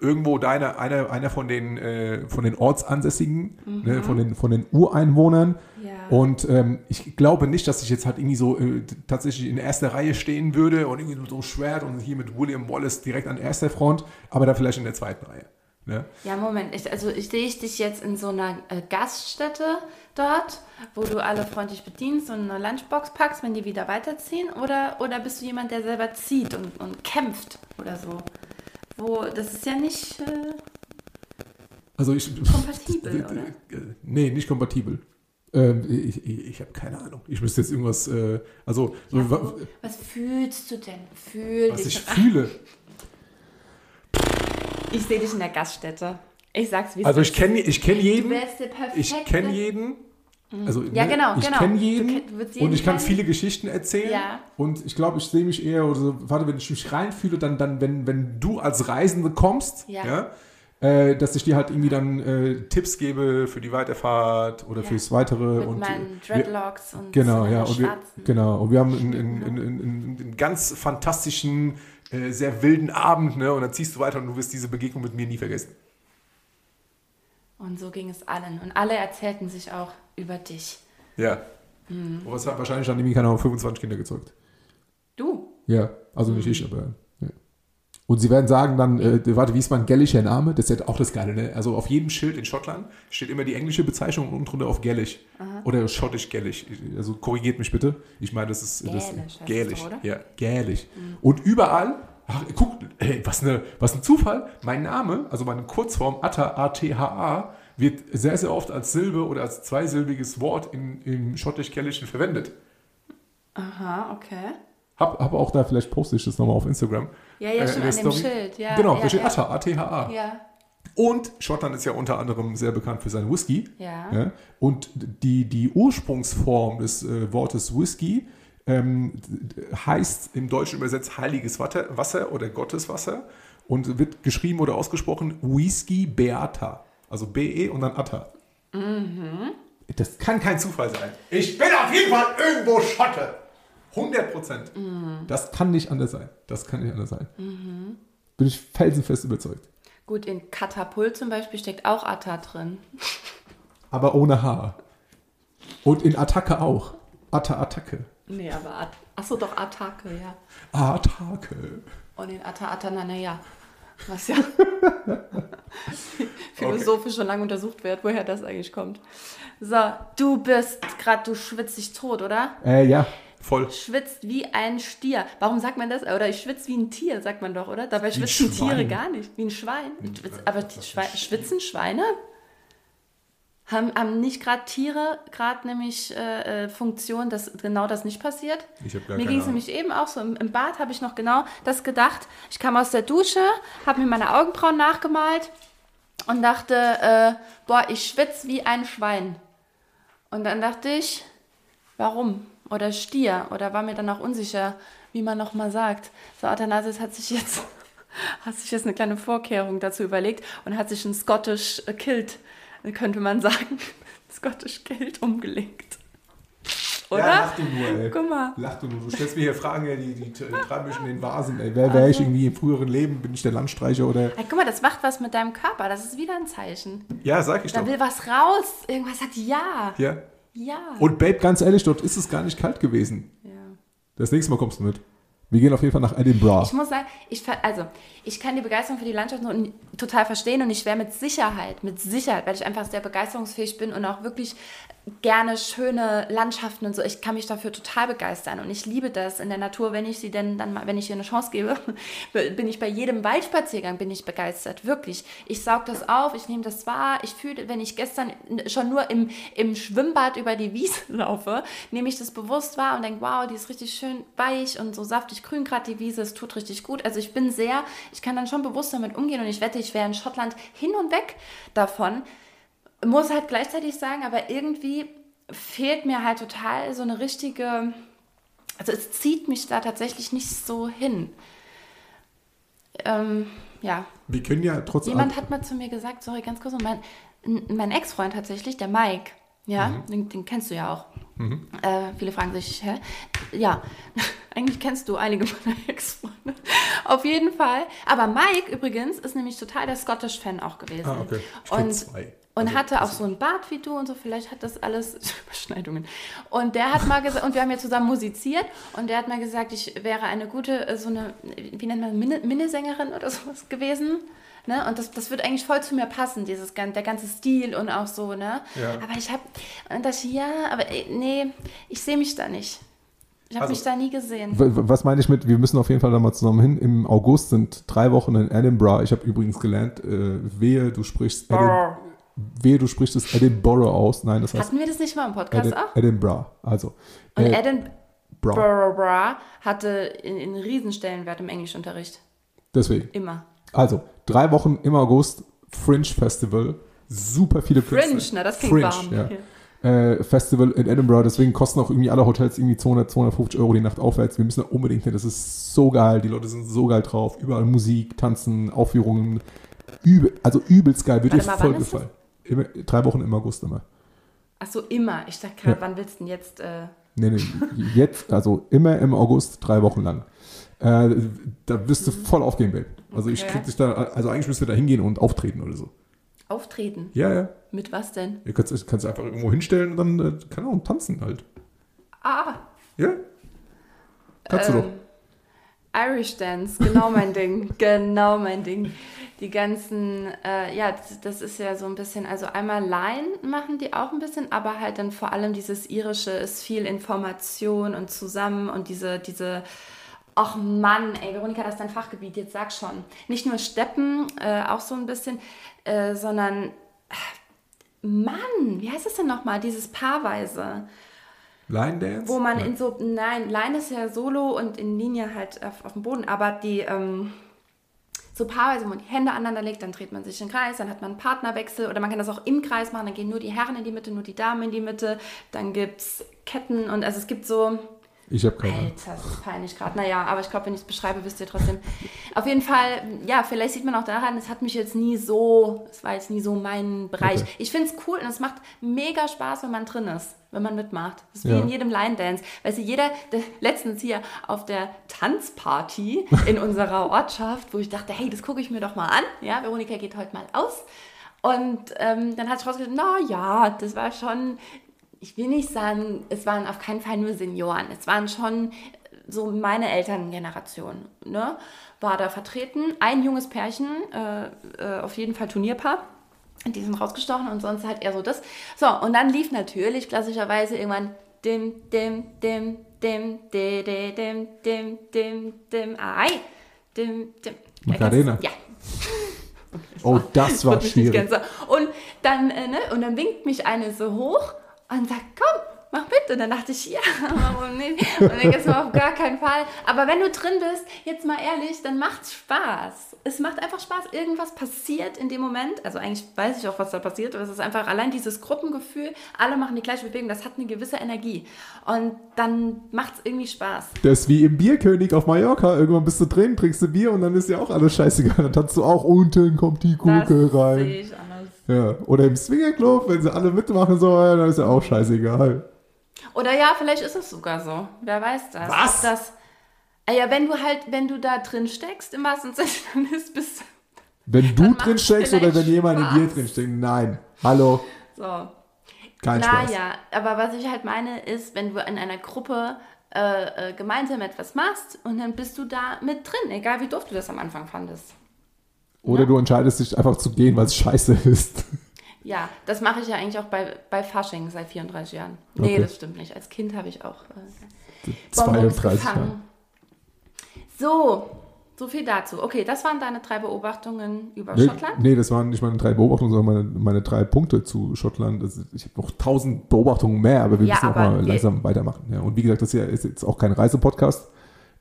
irgendwo deine, einer, einer von den, äh, von den Ortsansässigen, ne, von, den, von den Ureinwohnern. Ja. Und ähm, ich glaube nicht, dass ich jetzt halt irgendwie so äh, tatsächlich in erster Reihe stehen würde und irgendwie so Schwert und hier mit William Wallace direkt an erster Front, aber da vielleicht in der zweiten Reihe. Ne? Ja, Moment. Ich, also ich sehe ich dich jetzt in so einer äh, Gaststätte dort, wo du alle freundlich bedienst und eine Lunchbox packst, wenn die wieder weiterziehen? Oder, oder bist du jemand, der selber zieht und, und kämpft oder so? Wo, das ist ja nicht äh, Also ich, kompatibel, oder? Äh, Nee, nicht kompatibel. Ähm, ich ich, ich habe keine Ahnung. Ich müsste jetzt irgendwas, äh, also so, Ja, wo, was fühlst du denn? Fühl was dich ich fühle. Ich sehe dich in der Gaststätte. Ich sag's wie Also ich kenne ich kenn jeden. Ich kenne jeden. Also, Ja, ne, genau, ich genau. kenne jeden jeden und ich kann kennen. viele Geschichten erzählen. Ja. Und ich glaube, ich sehe mich eher, oder so, warte, wenn ich mich reinfühle, dann, dann wenn, wenn du als Reisende kommst, Ja. ja, äh, dass ich dir halt irgendwie dann äh, Tipps gebe für die Weiterfahrt oder Ja. fürs Weitere. Mit und meinen wir- Dreadlocks und Genau, ja. Und wir, genau. Und wir haben einen, einen, einen, einen ganz fantastischen, äh, sehr wilden Abend, ne? Und dann ziehst du weiter und du wirst diese Begegnung mit mir nie vergessen. Und so ging es allen. Und alle erzählten sich auch über dich. Ja. Mhm. Aber es hat wahrscheinlich dann irgendwie, keine Ahnung, 25 Kinder gezeugt. Du? Ja, also nicht Mhm. ich, aber. Und sie werden sagen dann, äh, warte, wie ist mein gälischer Name? Das ist ja auch das Geile, ne? Also auf jedem Schild in Schottland steht immer die englische Bezeichnung und unten drunter auf Gälisch. Oder schottisch-gälisch. Also korrigiert mich bitte. Ich meine, das ist. das, Gälisch es Gälisch. oder? Ja, Gälisch. Und überall, ach, guck, hey, was, eine, was ein Zufall. Mein Name, also meine Kurzform Atta, A-T-H-A, wird sehr, sehr oft als Silbe oder als zweisilbiges Wort in, im schottisch-gälischen verwendet. Aha, okay. Hab, hab auch da, vielleicht poste ich das nochmal auf Instagram. Ja, ja, äh, schon an der dem Story. Schild. Ja, genau, ja, da steht ja. Atta, A-T-H-A. Ja, Und Schottland ist ja unter anderem sehr bekannt für seinen Whisky. ja. Ja? Und die, die Ursprungsform des äh, Wortes Whisky ähm, heißt im Deutschen übersetzt heiliges Wasser, Wasser oder Gotteswasser und wird geschrieben oder ausgesprochen Whisky Beata. Also B-E und dann Atta. Mhm. Das kann kein Zufall sein. Ich bin auf jeden Fall irgendwo Schotte. 100 Prozent. Mhm. Das kann nicht anders sein. Das kann nicht anders sein. Bin ich felsenfest überzeugt. Gut, in Katapult zum Beispiel steckt auch Atta drin. Aber ohne H. Und in Attacke auch. Atta Attacke. Nee, aber At Achso, doch Attacke, ja. Attacke. Und in Atta Atta na, na ja. Was ja philosophisch schon lange untersucht wird, woher das eigentlich kommt. So, du bist gerade, du schwitzt dich tot, oder? Äh, ja, voll. Schwitzt wie ein Stier. Warum sagt man das? Oder ich schwitze wie ein Tier, sagt man doch, oder? Dabei schwitzen. Tiere gar nicht. Wie ein Schwein. Schwitz, aber die Schwe schwitzen Schweine? Haben, haben nicht gerade Tiere gerade nämlich äh, äh, Funktion, dass genau das nicht passiert? Ich hab gar Mir ging es nämlich eben auch so. Im, im Bad habe ich noch genau das gedacht. Ich kam aus der Dusche, habe mir meine Augenbrauen nachgemalt und dachte, äh, boah, ich schwitze wie ein Schwein. Und dann dachte ich, warum? Oder Stier. Oder war mir dann auch unsicher, wie man nochmal sagt. So, Athanasis hat sich jetzt, hat sich jetzt eine kleine Vorkehrung dazu überlegt und hat sich ein Scottish Kilt, könnte man sagen, Scottish Kilt umgelegt. Oder? Ja, lach du nur, ey. Guck mal. Lach du nur. Du stellst mir hier Fragen, ey, die, die treiben mich in den Vasen, ey. Wer wäre ich irgendwie im früheren Leben? Bin ich der Landstreicher oder. Ey, guck mal, das macht was mit deinem Körper. Das ist wieder ein Zeichen. Ja, sag ich Da doch. will was raus. Irgendwas hat Ja. Ja. Ja. Und Babe, ganz ehrlich, dort ist es gar nicht kalt gewesen. ja. Das nächste Mal kommst du mit. Wir gehen auf jeden Fall nach Edinburgh. Ich muss sagen, ich, also, ich kann die Begeisterung für die Landschaft total verstehen und ich wäre mit Sicherheit, mit Sicherheit, weil ich einfach sehr begeisterungsfähig bin und auch wirklich gerne schöne Landschaften und so. Ich kann mich dafür total begeistern und ich liebe das in der Natur, wenn ich sie denn dann mal, wenn ich ihr eine Chance gebe, bin ich bei jedem Waldspaziergang bin ich begeistert, wirklich. Ich saug das auf, ich nehme das wahr, ich fühle, wenn ich gestern schon nur im, im Schwimmbad über die Wiese laufe, nehme ich das bewusst wahr und denke, wow, die ist richtig schön weich und so saftig grün gerade die Wiese, es tut richtig gut. Also ich bin sehr, ich kann dann schon bewusst damit umgehen und ich wette, ich wäre in Schottland hin und weg davon. Muss halt gleichzeitig sagen, aber irgendwie fehlt mir halt total so eine richtige, also es zieht mich da tatsächlich nicht so hin. Ähm, ja, Wir können ja trotz Jemand hat mal zu mir gesagt, sorry, ganz kurz, mein, mein Ex-Freund tatsächlich, der Mike, ja, Mhm. den, den kennst du ja auch. Äh, viele fragen sich, hä? Ja, eigentlich kennst du einige meiner Ex-Freunde. Auf jeden Fall. Aber Mike übrigens ist nämlich total der Scottish-Fan auch gewesen. Ah, okay. Ich Und, zwei. und Also, hatte auch so einen Bart wie du und so, vielleicht hat das alles Überschneidungen. Und der hat mal gesagt, und wir haben ja zusammen musiziert, und der hat mal gesagt, ich wäre eine gute, äh, so eine, wie nennt man, Minne- Minnesängerin oder sowas gewesen. Ne? Und das, das wird eigentlich voll zu mir passen, dieses, der ganze Stil und auch so, ne? Ja. Aber ich habe, das, ja, aber äh, nee, ich sehe mich da nicht. Ich habe Also- mich da nie gesehen. Was meine ich mit, wir müssen auf jeden Fall da mal zusammen hin. Im August sind drei Wochen in Edinburgh. Ich habe übrigens gelernt, äh, wehe, du sprichst Edin, Brr. wehe, du sprichst es Edinburgh aus. Nein, das heißt Hatten wir das nicht mal im Podcast Edin, auch? Edinburgh. Also, Und äh, Edinburgh hatte in, in einen Riesen-Stellenwert im Englischunterricht. Deswegen. Immer. Also, drei Wochen im August, Fringe Festival. Super viele Fringe, Künstler. na, das klingt Fringe, warm. Ja. Ja. Äh, Festival in Edinburgh, deswegen kosten auch irgendwie alle Hotels irgendwie 200, 250 Euro die Nacht aufwärts. Wir müssen da unbedingt hin, das ist so geil, die Leute sind so geil drauf. Überall Musik, Tanzen, Aufführungen. Übel, also übelst geil, wird Warte dir mal, voll gefallen. Immer, drei Wochen im August immer. Ach so, immer. Ich dachte gerade, Ja. wann willst du denn jetzt? Äh, Nee, nee, jetzt, also immer im August, drei Wochen lang. Äh, da wirst du voll aufgehen, Babe. Also ich. Okay. krieg dich da, also eigentlich müsst ihr da hingehen und auftreten oder so. auftreten? Ja, ja. Mit was denn? Ihr könnt es einfach irgendwo hinstellen und dann, äh, keine Ahnung, tanzen halt. Ah, Ja? Kannst du doch. ähm, Irish Dance, genau mein Ding. Genau mein Ding. Die ganzen, äh, ja, das- das ist ja so ein bisschen, also einmal Line machen die auch ein bisschen, aber halt dann vor allem dieses Irische ist viel Information und zusammen und diese, diese, ach Mann, ey, Veronika, das ist dein Fachgebiet, jetzt sag schon. Nicht nur Steppen, äh, auch so ein bisschen, äh, sondern, Mann, wie heißt es denn nochmal, dieses Paarweise? Line Dance? Wo man Ja. in so, nein, Line ist ja solo und in Linie halt auf, auf dem Boden, aber die, ähm, so paarweise, wo man die Hände aneinander legt, dann dreht man sich im Kreis, dann hat man einen Partnerwechsel oder man kann das auch im Kreis machen, dann gehen nur die Herren in die Mitte, nur die Damen in die Mitte, dann gibt es Ketten und also es gibt so, Ich habe keine Ahnung. Alter, das ist peinlich gerade. Naja, aber ich glaube, wenn ich es beschreibe, wisst ihr trotzdem. Auf jeden Fall, ja, vielleicht sieht man auch daran, es hat mich jetzt nie so, es war jetzt nie so mein Bereich. Okay. Ich finde es cool und es macht mega Spaß, wenn man drin ist, wenn man mitmacht. Das ist wie Ja. in jedem Line-Dance. Weißt du, jeder, der, letztens hier auf der Tanzparty in unserer Ortschaft, wo ich dachte, hey, das gucke ich mir doch mal an. Ja, Veronika geht heute mal aus. Und ähm, dann hat sich rausgestellt, na ja, das war schon, ich will nicht sagen, es waren auf keinen Fall nur Senioren. Es waren schon so meine Elterngeneration, ne? War da vertreten. Ein junges Pärchen, äh, äh, auf jeden Fall Turnierpaar. Die sind rausgestochen und sonst halt eher so das. So, und dann lief natürlich klassischerweise irgendwann dim, dim, dim, dim, dim, dim, dim, dim, dim, dim, ai, dim, dim. Macarena. Ja, Oh, das war wird mich nicht schwierig. Und dann, äh, ne, und dann winkt mich eine so hoch und sagt, komm, mach mit, Und dann dachte ich, ja, warum nicht? Und dann jetzt mal auf gar keinen Fall. Aber wenn du drin bist, jetzt mal ehrlich, dann macht's Spaß. Es macht einfach Spaß. Irgendwas passiert in dem Moment. Also eigentlich weiß ich auch, was da passiert, aber es ist einfach allein dieses Gruppengefühl. Alle machen die gleiche Bewegung. Das hat eine gewisse Energie. Und dann macht's irgendwie Spaß. Das ist wie im Bierkönig auf Mallorca. Irgendwann bist du drin, trinkst du Bier und dann ist ja auch alles scheißegal. Dann tanzt du auch unten, kommt die Kuke das rein. sehe ich anders. Ja. Oder im Swingerclub, wenn sie alle mitmachen sollen, dann ist ja auch scheißegal. Oder ja, vielleicht ist es sogar so. Wer weiß das? Was? Das, Ah ja, wenn du halt, wenn du da drin steckst, im wahrsten Sinne, dann ist bis Wenn du drin steckst oder wenn jemand in dir Spaß. drin steckt. Nein. Hallo. so. Kein Spaß. Naja, aber was ich halt meine, ist, wenn du in einer Gruppe äh, äh, gemeinsam etwas machst und dann bist du da mit drin, egal wie doof du das am Anfang fandest. Oder du entscheidest dich einfach zu gehen, weil es scheiße ist. Ja, das mache ich ja eigentlich auch bei, bei Fasching seit 34 Jahren. Nee, Okay. das stimmt nicht. Als Kind habe ich auch äh, Bonbons 32 Jahre. So, so viel dazu. Okay, das waren deine drei Beobachtungen über Nee, Schottland. nee, das waren nicht meine drei Beobachtungen, sondern meine, meine drei Punkte zu Schottland. Ist- ich habe noch tausend Beobachtungen mehr, aber wir Ja, müssen auch mal langsam weitermachen. Ja, und wie gesagt, das hier ist jetzt auch kein Reisepodcast.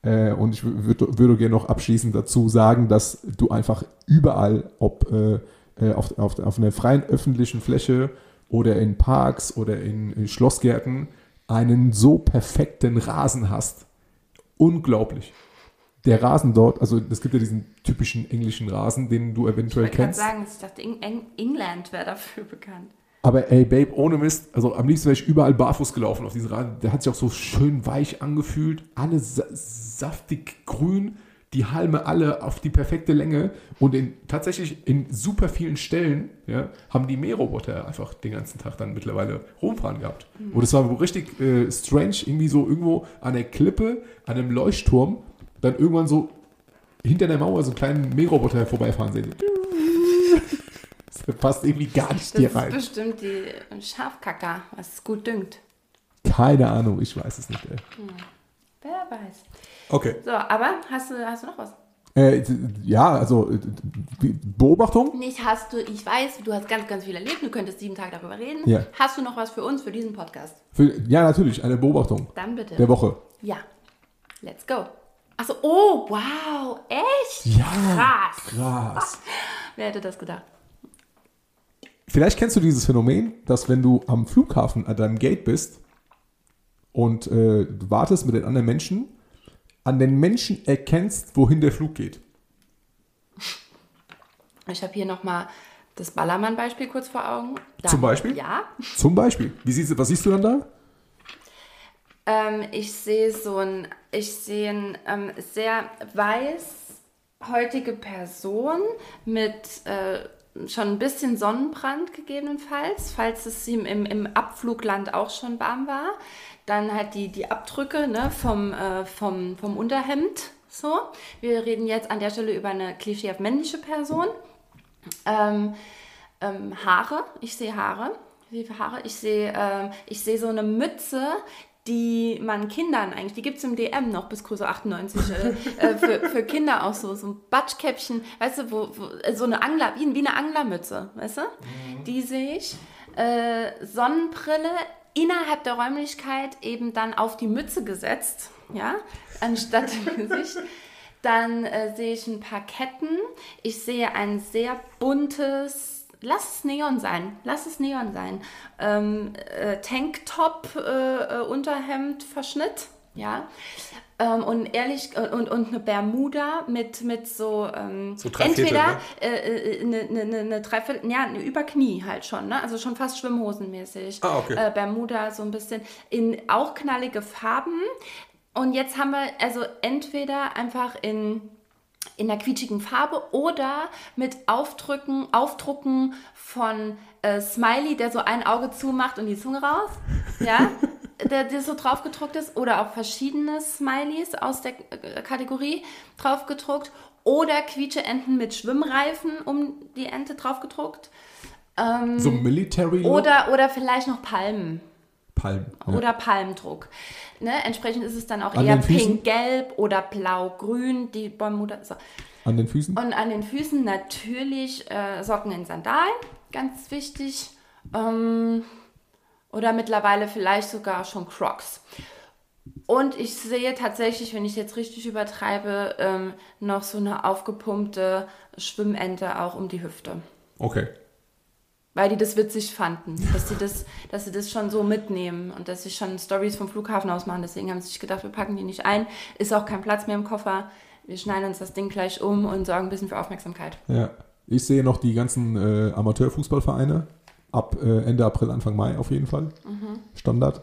Äh, und ich würde würde gerne noch abschließend dazu sagen, dass du einfach überall, ob äh, äh, auf, auf, auf einer freien öffentlichen Fläche oder in Parks oder in, in Schlossgärten, einen so perfekten Rasen hast. Unglaublich. Der Rasen dort, also es gibt ja diesen typischen englischen Rasen, den du Ich eventuell gerade kennst. sagen, ich dachte, Eng Eng England wäre dafür bekannt. Aber ey, Babe, ohne Mist, also am liebsten wäre ich überall barfuß gelaufen auf diesen Rasen. Der hat sich auch so schön weich angefühlt. Alle sa saftig grün, die Halme alle auf die perfekte Länge. Und in, tatsächlich in super vielen Stellen ja, haben die Mähroboter einfach den ganzen Tag dann mittlerweile rumfahren gehabt. Und es war richtig äh, strange, irgendwie so irgendwo an der Klippe, an einem Leuchtturm, dann irgendwann so hinter der Mauer so einen kleinen Mähroboter vorbeifahren sehen. Das passt irgendwie gar nicht Das ist rein. bestimmt die Schafkacker, was gut düngt. Keine Ahnung, ich weiß es nicht. Ey. Wer weiß. Okay. So, aber hast du, hast du noch was? Äh, ja, also Beobachtung? Nicht hast du, ich weiß, du hast ganz, ganz viel erlebt, du könntest sieben Tage darüber reden. Ja. Hast du noch was für uns, für diesen Podcast? Für, ja, natürlich, eine Beobachtung Dann bitte. der Woche. Ja. Let's go. Achso, oh, wow, echt? Ja, Krass. krass. Wer hätte das gedacht? Vielleicht kennst du dieses Phänomen, dass wenn du am Flughafen an deinem Gate bist und äh, wartest mit den anderen Menschen, an den Menschen erkennst, wohin der Flug geht. Ich habe hier nochmal das Ballermann-Beispiel kurz vor Augen. Da- Zum Beispiel? Ja. Zum Beispiel. Wie siehst, was siehst du dann da? Ähm, ich sehe so ein, ich sehe ein ähm, sehr weißhäutige Person mit äh, schon ein bisschen Sonnenbrand gegebenenfalls, falls es ihm im, im Abflugland auch schon warm war. Dann halt die, die Abdrücke ne, vom, äh, vom, vom Unterhemd. So. Wir reden jetzt an der Stelle über eine klischeehaft männliche Person. Ähm, ähm, Haare, ich sehe Haare. Haare. Ich sehe, ähm, ich sehe so eine Mütze, die man Kindern eigentlich, die gibt es im DM noch bis Größe 98, äh, äh, für, für Kinder auch so, so ein Batschkäppchen, weißt du, wo, wo, äh, so eine Angler, wie, wie eine Anglermütze, weißt du? Die sehe ich. Äh, Sonnenbrille innerhalb der Räumlichkeit eben dann auf die Mütze gesetzt, ja, anstatt im Gesicht. Dann äh, sehe ich ein paar Ketten. Ich sehe ein sehr buntes, lass es Neon sein, lass es Neon sein. Ähm, äh, Tanktop, äh, äh, Unterhemd, Verschnitt, ja. Ähm, und ehrlich, äh, und, und eine Bermuda mit, mit so, ähm, So entweder ne? äh, eine, eine, eine, eine Dreiviertel, ja, eine Überknie halt schon, ne? Also schon fast schwimmhosenmäßig. Ah, okay. Äh, Bermuda so ein bisschen in auch knallige Farben. Und jetzt haben wir also entweder einfach in in einer quietschigen Farbe oder mit Aufdrücken, Aufdrucken von äh, Smiley, der so ein Auge zumacht und die Zunge raus, ja, der, der so drauf gedruckt ist, oder auch verschiedene Smileys aus der äh, Kategorie drauf gedruckt oder Quietscheenten mit Schwimmreifen um die Ente drauf gedruckt So Military Look? oder, oder vielleicht noch Palmen Palm. Ja. oder Palmdruck. Ne? Entsprechend ist es dann auch An eher pink-gelb oder blau-grün, die Bermuda. So. An den Füßen? Und an den Füßen natürlich äh, Socken in Sandalen, ganz wichtig. Ähm, Oder mittlerweile vielleicht sogar schon Crocs. Und ich sehe tatsächlich, wenn ich jetzt richtig übertreibe, ähm, noch so eine aufgepumpte Schwimmente auch um die Hüfte. Okay. Weil die das witzig fanden, dass sie das, dass sie das schon so mitnehmen und dass sie schon Stories vom Flughafen aus machen. Deswegen haben sie sich gedacht, wir packen die nicht ein. Ist auch kein Platz mehr im Koffer. Wir schneiden uns das Ding gleich um und sorgen ein bisschen für Aufmerksamkeit. Ja. Ich sehe noch die ganzen äh, Amateurfußballvereine ab äh, Ende April, Anfang Mai auf jeden Fall. Standard.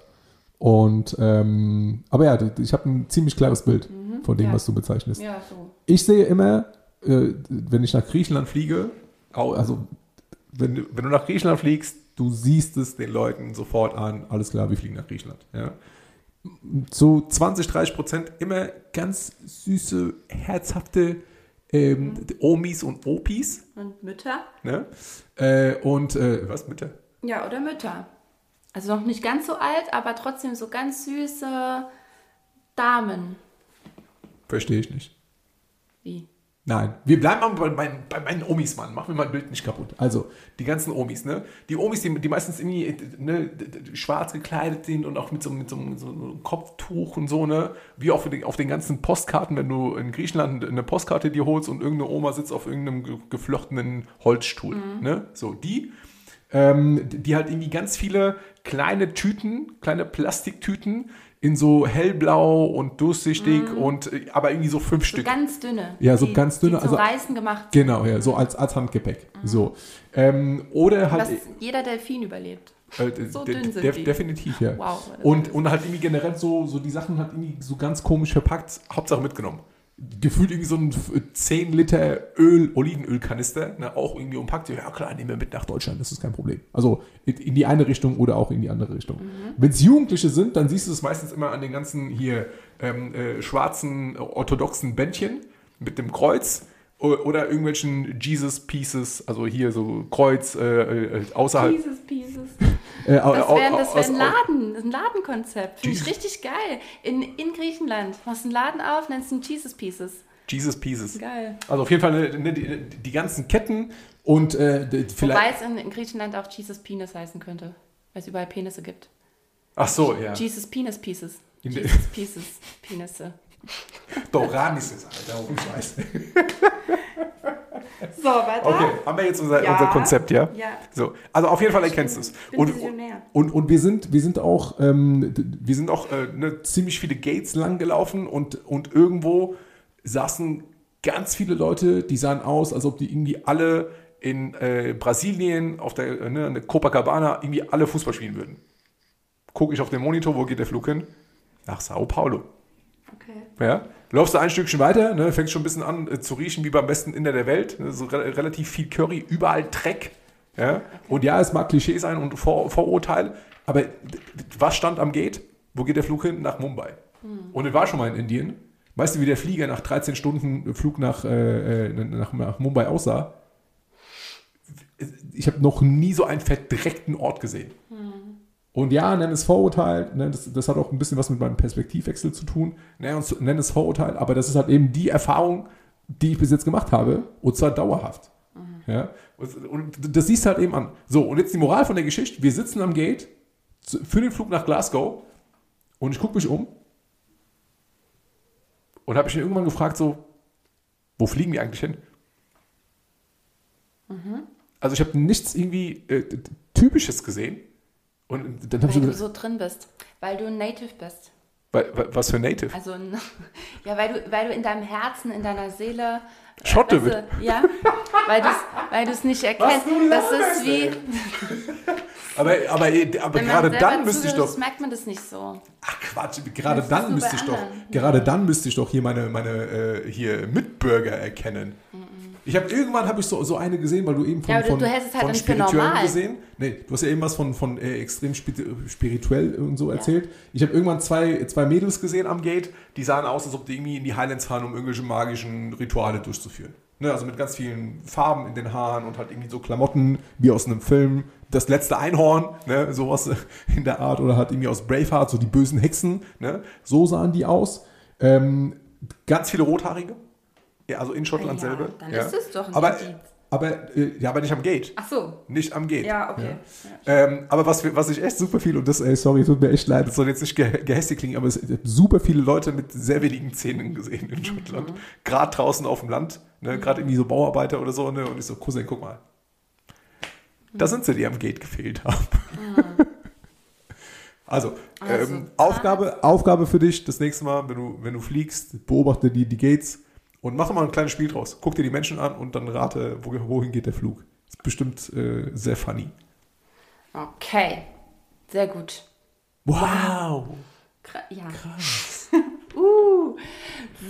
Und ähm, aber ja, ich habe ein ziemlich klares Bild von dem, ja. was du bezeichnest. Ja, so. Ich sehe immer, äh, wenn ich nach Griechenland fliege, also wenn, du- wenn du nach Griechenland fliegst, du siehst es den Leuten sofort an, alles klar, wir fliegen nach Griechenland. Ja. So 20, 30 Prozent immer ganz süße, herzhafte ähm, Omis und Opis. Und Mütter? Ne? Äh, und äh, was, Mütter? Ja, oder Mütter. Also noch nicht ganz so alt, aber trotzdem so ganz süße Damen. Verstehe ich nicht. Wie? Nein, wir bleiben mal bei, meinen- bei meinen Omis, Mann. Mach mir mein Bild nicht kaputt. Also, die ganzen Omis, ne? Die Omis, die, die meistens irgendwie ne, d- d- schwarz gekleidet sind und auch mit so, mit so, mit so einem Kopftuch und so, ne? Wie auch auf den, auf den ganzen Postkarten, wenn du in Griechenland eine Postkarte dir holst und irgendeine Oma sitzt auf irgendeinem ge- geflochtenen Holzstuhl, ne? So, die, ähm, die die halt irgendwie ganz viele kleine Tüten, kleine Plastiktüten in so hellblau und durchsichtig und äh, aber irgendwie so fünf So Stück. ganz dünne. Ja, so die, ganz dünne, Die also- Reißen gemacht. Genau, ja, so als, als Handgepäck. So. Ähm, oder halt. Was jeder Delfin überlebt. äh, so de- dünn sind def- die. Definitiv, ja. Wow, Und, und halt irgendwie generell so, so die Sachen halt irgendwie so ganz komisch verpackt, Hauptsache mitgenommen. Gefühlt irgendwie so ein f- 10 Liter Öl, Olivenölkanister, ne, auch irgendwie umpackt. Ja, klar, nehmen wir mit nach Deutschland, das ist kein Problem. Also in, die eine Richtung oder auch in die andere Richtung. Mhm. Wenn es Jugendliche sind, dann siehst du es meistens immer an den ganzen hier ähm, äh, schwarzen äh, orthodoxen Bändchen mit dem Kreuz oder irgendwelchen Jesus Pieces, also hier so Kreuz äh, äh, außerhalb. Pieces, Pieces. Äh, Das wäre wär ein Laden, ein Ladenkonzept. Finde ich Jesus. richtig geil. In, in Griechenland. Machst einen Laden auf, nennst ihn Jesus Pieces. Jesus Pieces. Geil. Also auf jeden Fall ne, ne, die, die ganzen Ketten und äh, d- Wobei vielleicht. es in, in Griechenland auch Jesus Penis heißen könnte. Weil es überall Penisse gibt. Ach so, ja. Jesus Penis Pieces. Jesus Pieces. Penisse. Doranis ist Alter, auch ich weiß. So, weiter. Okay, haben wir jetzt unser, Ja. unser Konzept, ja? Ja. So, also auf jeden Fall erkennst du es. Und, und, und wir sind, wir sind auch, ähm, wir sind auch äh, ne, ziemlich viele Gates lang gelaufen und, und irgendwo saßen ganz viele Leute, die sahen aus, als ob die irgendwie alle in äh, Brasilien auf der, äh, ne, Copacabana irgendwie alle Fußball spielen würden. Gucke ich auf den Monitor, wo geht der Flug hin? Nach Sao Paulo. Ja, läufst du ein Stückchen weiter, ne, fängst schon ein bisschen an äh, zu riechen wie beim besten Inder der Welt. Ne, so re relativ viel Curry, überall Dreck. Ja? Und ja, es mag Klischee sein und Vor Vorurteil, aber was stand am Gate? Wo geht der Flug hin? Nach Mumbai. Und ich war schon mal in Indien. Weißt du, wie der Flieger nach 13 Stunden Flug nach, äh, äh, nach, nach Mumbai aussah? Ich habe noch nie so einen verdreckten Ort gesehen. Und ja, nenn es Vorurteil, ne, das, das hat auch ein bisschen was mit meinem Perspektivwechsel zu tun, ne, nenn es Vorurteil, aber das ist halt eben die Erfahrung, die ich bis jetzt gemacht habe, und zwar dauerhaft. Ja? Und, das siehst du halt eben an. So, und jetzt die Moral von der Geschichte, wir sitzen am Gate für den Flug nach Glasgow und ich gucke mich um und habe mich irgendwann gefragt, so, wo fliegen wir eigentlich hin? Also ich habe nichts irgendwie äh, Typisches gesehen. Und dann Weil du so drin bist. Weil du ein Native bist. Wa- Was für Native? Also, ein- ja, weil du, weil du in deinem Herzen, in deiner Seele. äh, Schotte weißt du, Ja, weil du es weil du's nicht erkennst. Das ist wie. Aber, aber, aber Wenn man gerade dann müsste ich doch. merkt man das nicht so. Ach Quatsch, gerade Das dann müsste ich doch. anderen. Gerade dann müsste ich doch hier meine, meine äh, hier Mitbürger erkennen. Ich habe irgendwann habe ich so, so eine gesehen, weil du eben von, Ja, du- von, du hältst es halt von normal. gesehen. Nee, du hast ja eben was von, von äh, extrem spiri- spirituell und so erzählt. Ich habe irgendwann zwei, zwei Mädels gesehen am Gate, die sahen aus, als ob die irgendwie in die Highlands fahren, um irgendwelche magischen Rituale durchzuführen. Ne, also mit ganz vielen Farben in den Haaren und halt irgendwie so Klamotten wie aus einem Film. Das letzte Einhorn, ne, sowas in der Art. Oder halt irgendwie aus Braveheart, so die bösen Hexen. Ne, so sahen die aus. Ähm, ganz viele Rothaarige. Ja, also in Schottland Ja, selber. dann ja. ist es doch ein Aber, Indiz. aber, äh, ja, aber nicht am Gate. Ach so. Nicht am Gate. Ja, okay. Ähm, aber was, was ich echt super viel, und das, ey, sorry, tut mir echt leid, das soll jetzt nicht ge gehässig klingen, aber es ich hab super viele Leute mit sehr wenigen Zähnen gesehen in Schottland. Gerade draußen auf dem Land, ne, gerade irgendwie so Bauarbeiter oder so, ne, und ich so, Cousin, guck mal. Da sind sie, die am Gate gefehlt haben. Also, Also, ähm, Aufgabe, Aufgabe für dich das nächste Mal, wenn du, wenn du fliegst, beobachte die, die Gates und mach mal ein kleines Spiel draus. Guck dir die Menschen an und dann rate, wo, wohin geht der Flug. Ist bestimmt äh, sehr funny. Okay. Sehr gut. Wow! Gra ja. uh.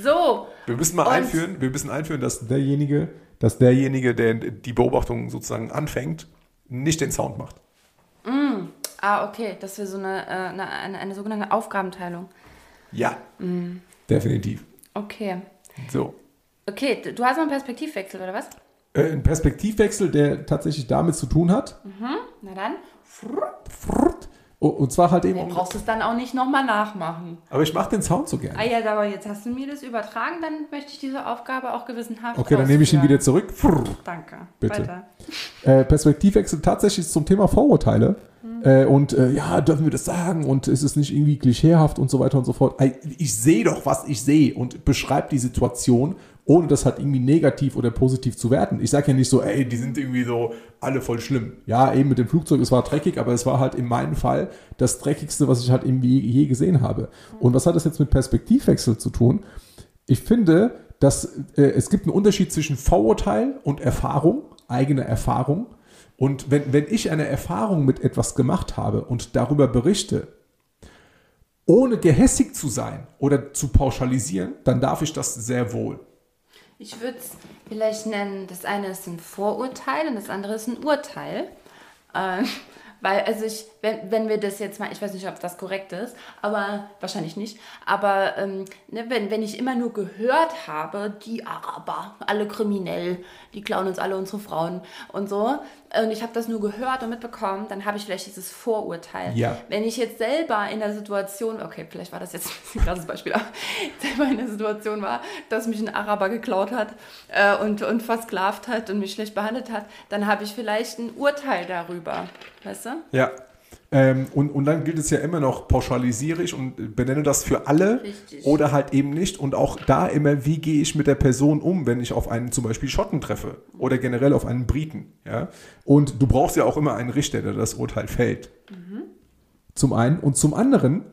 So. Wir müssen mal Und- einführen, wir müssen einführen, dass derjenige, dass derjenige, der die Beobachtung sozusagen anfängt, nicht den Sound macht. Ah, okay. Das wäre so eine, äh, eine, eine, eine sogenannte Aufgabenteilung. Ja. Definitiv. Okay. So. Okay, du hast noch einen Perspektivwechsel, oder was? Äh, ein Perspektivwechsel, der tatsächlich damit zu tun hat. Na dann. Und zwar halt eben. Du brauchst es dann auch nicht nochmal nachmachen. Aber ich mache den Sound so gerne. Ah ja, aber jetzt hast du mir das übertragen, dann möchte ich diese Aufgabe auch gewissenhaft Okay, dann nehme ich ihn wieder zurück. Danke. Bitte. Weiter. Äh, Perspektivwechsel tatsächlich zum Thema Vorurteile. Mhm. Äh, und äh, ja, dürfen wir das sagen? Und ist es nicht irgendwie klischeehaft und so weiter und so fort? Ich sehe doch, was ich sehe und beschreibe die Situation, ohne das halt irgendwie negativ oder positiv zu werten. Ich sage ja nicht so, ey, die sind irgendwie so alle voll schlimm. Ja, eben mit dem Flugzeug, es war dreckig, aber es war halt in meinem Fall das dreckigste, was ich halt irgendwie je gesehen habe. Und was hat das jetzt mit Perspektivwechsel zu tun? Ich finde, dass äh, es gibt einen Unterschied zwischen Vorurteil und Erfahrung, eigene Erfahrung. Und wenn, wenn ich eine Erfahrung mit etwas gemacht habe und darüber berichte, ohne gehässig zu sein oder zu pauschalisieren, dann darf ich das sehr wohl. Ich würde es vielleicht nennen, das eine ist ein Vorurteil und das andere ist ein Urteil. Äh, weil, also ich, wenn, wenn wir das jetzt mal, ich weiß nicht, ob das korrekt ist, aber wahrscheinlich nicht, aber ähm, ne, wenn, wenn ich immer nur gehört habe, die Araber, alle kriminell, die klauen uns alle unsere Frauen und so, und ich habe das nur gehört und mitbekommen, dann habe ich vielleicht dieses Vorurteil. Ja. Wenn ich jetzt selber in der Situation, okay, vielleicht war das jetzt ein krasses Beispiel, aber selber in der Situation war, dass mich ein Araber geklaut hat äh, und, und versklavt hat und mich schlecht behandelt hat, dann habe ich vielleicht ein Urteil darüber. Weißt du? Ja. Ähm, und, und dann gilt es ja immer noch, pauschalisiere ich und benenne das für alle Richtig. oder halt eben nicht. Und auch da immer, wie gehe ich mit der Person um, wenn ich auf einen zum Beispiel Schotten treffe oder generell auf einen Briten. Ja? Und du brauchst ja auch immer einen Richter, der das Urteil fällt. Zum einen. Und zum anderen,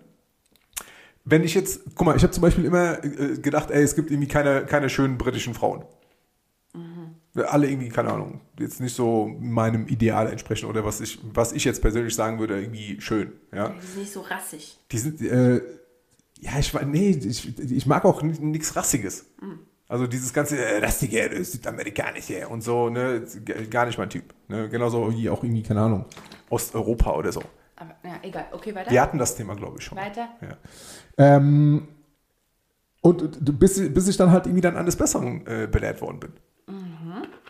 wenn ich jetzt, guck mal, ich habe zum Beispiel immer äh, gedacht, ey, es gibt irgendwie keine, keine schönen britischen Frauen. Alle irgendwie, keine Ahnung, jetzt nicht so meinem Ideal entsprechen oder was ich, was ich jetzt persönlich sagen würde, irgendwie schön. Ja, Die sind nicht so rassig. die sind, äh, ja, ich nee, ich, ich mag auch nichts Rassiges. Also dieses ganze äh, Rassige, äh, Südamerikanische und so, ne, gar nicht mein Typ. Ne? Genauso wie auch irgendwie, keine Ahnung, Osteuropa oder so. Aber ja, egal. Okay, weiter. Wir hatten das Thema, glaube ich, schon. Weiter. Ja. Ähm, und bis, bis ich dann halt irgendwie dann eines Besseren äh, belehrt worden bin.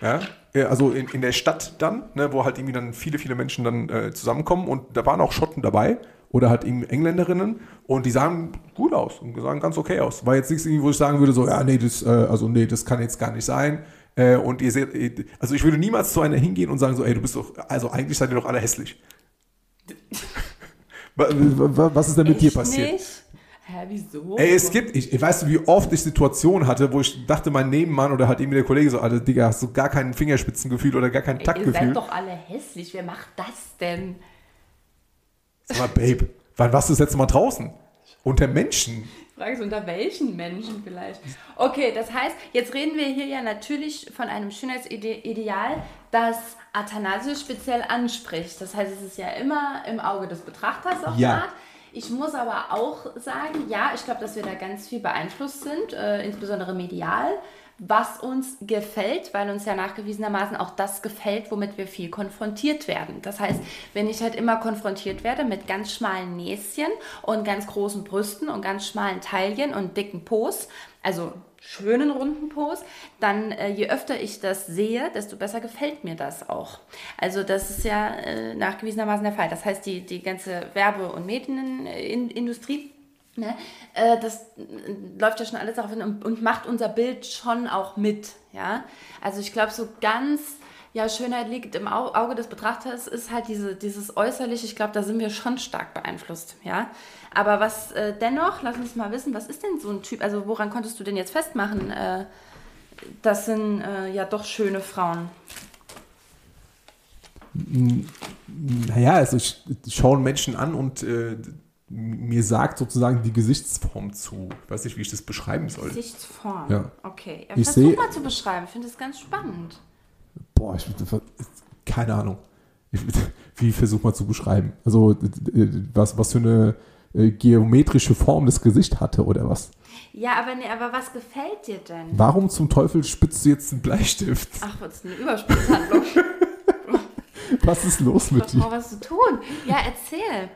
Ja, Ja, also in, in der Stadt dann, ne, wo halt irgendwie dann viele, viele Menschen dann äh, zusammenkommen und da waren auch Schotten dabei oder halt eben Engländerinnen und die sahen gut aus und sahen ganz okay aus. War jetzt nichts, irgendwie, wo ich sagen würde, so, ja, nee, das, äh, also nee, das kann jetzt gar nicht sein. Äh, und ihr seht, äh, also ich würde niemals zu einer hingehen und sagen so, ey, du bist doch, also eigentlich seid ihr doch alle hässlich. Wa- wa- Was ist denn mit dir Echt passiert? Nicht? Hä, wieso? Ey, es gibt, ich, weißt du, wie oft ich Situationen hatte, wo ich dachte, mein Nebenmann oder halt irgendwie der Kollege so, Alter, Digga, hast du gar kein Fingerspitzengefühl oder gar kein Ey, ihr seid Taktgefühl? doch alle hässlich. Wer macht das denn? Sag mal, Babe, wann warst du das letzte Mal draußen? Unter Menschen? Fragst du, unter welchen Menschen vielleicht? Okay, das heißt, jetzt reden wir hier ja natürlich von einem Schönheitsideal, das Athanasius speziell anspricht. Das heißt, es ist ja immer im Auge des Betrachters auf Ja. Art. Ich muss aber auch sagen, ja, ich glaube, dass wir da ganz viel beeinflusst sind, äh, insbesondere medial, was uns gefällt, weil uns ja nachgewiesenermaßen auch das gefällt, womit wir viel konfrontiert werden. Das heißt, wenn ich halt immer konfrontiert werde mit ganz schmalen Näschen und ganz großen Brüsten und ganz schmalen Taillen und dicken Po's, also schönen runden Po's, dann äh, je öfter ich das sehe, desto besser gefällt mir das auch. Also das ist ja äh, nachgewiesenermaßen der Fall. Das heißt, die, die ganze Werbe- und Medienindustrie Ne? Äh, das äh, läuft ja schon alles darauf hin und, und macht unser Bild schon auch mit. Ja? Also ich glaube, so ganz, ja, Schönheit liegt im Au Auge des Betrachters, ist halt diese, dieses Äußerliche, ich glaube, da sind wir schon stark beeinflusst. Ja? Aber was äh, dennoch, lass uns mal wissen, was ist denn so ein Typ, also woran konntest du denn jetzt festmachen, äh, das sind äh, ja doch schöne Frauen? Naja, also ich schaue Menschen an und äh, mir sagt sozusagen die Gesichtsform zu. Ich weiß nicht, wie ich das beschreiben soll. Gesichtsform? Ja. Okay. Ja, Ich versuch mal zu beschreiben. Ich finde das ganz spannend. Boah, ich keine Ahnung. Ich, wie versuch mal zu beschreiben? Also äh, was, was für eine äh, geometrische Form das Gesicht hatte oder was? Ja, aber, nee, aber was gefällt dir denn? Warum zum Teufel spitzt du jetzt einen Bleistift? Ach, was ist eine Überspitzhandlung? Was ist los mit dir? noch was zu tun? Ja, erzähl.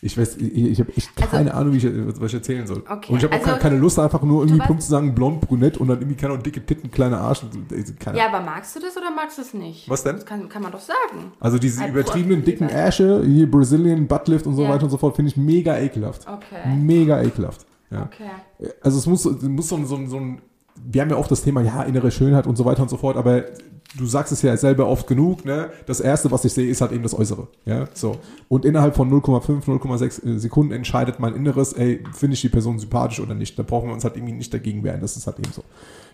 Ich weiß, ich, ich habe echt Also- keine Ahnung, wie ich, was ich erzählen soll. Okay, Und ich habe auch also- keine, keine Lust, einfach nur irgendwie plump zu sagen, blond, brünett und dann irgendwie, keine dicke Titten, kleine Arsch. Keine Ja, aber magst du das oder magst du es nicht? Was denn? Das kann, kann man doch sagen. Also diese Ein übertriebenen dicken. Ärsche, hier Brazilian Buttlift und so Ja. weiter und so fort, finde ich mega ekelhaft. Okay. Mega ekelhaft. Ja. Okay. Also es muss, muss so, so, so ein, wir haben ja oft das Thema, ja, innere Schönheit und so weiter und so fort, aber du sagst es ja selber oft genug, ne? Das erste, was ich sehe, ist halt eben das Äußere. Ja, so. Und innerhalb von 0,5, 0,6 Sekunden entscheidet mein Inneres, ey, finde ich die Person sympathisch oder nicht. Da brauchen wir uns halt irgendwie nicht dagegen wehren. Das ist halt eben so.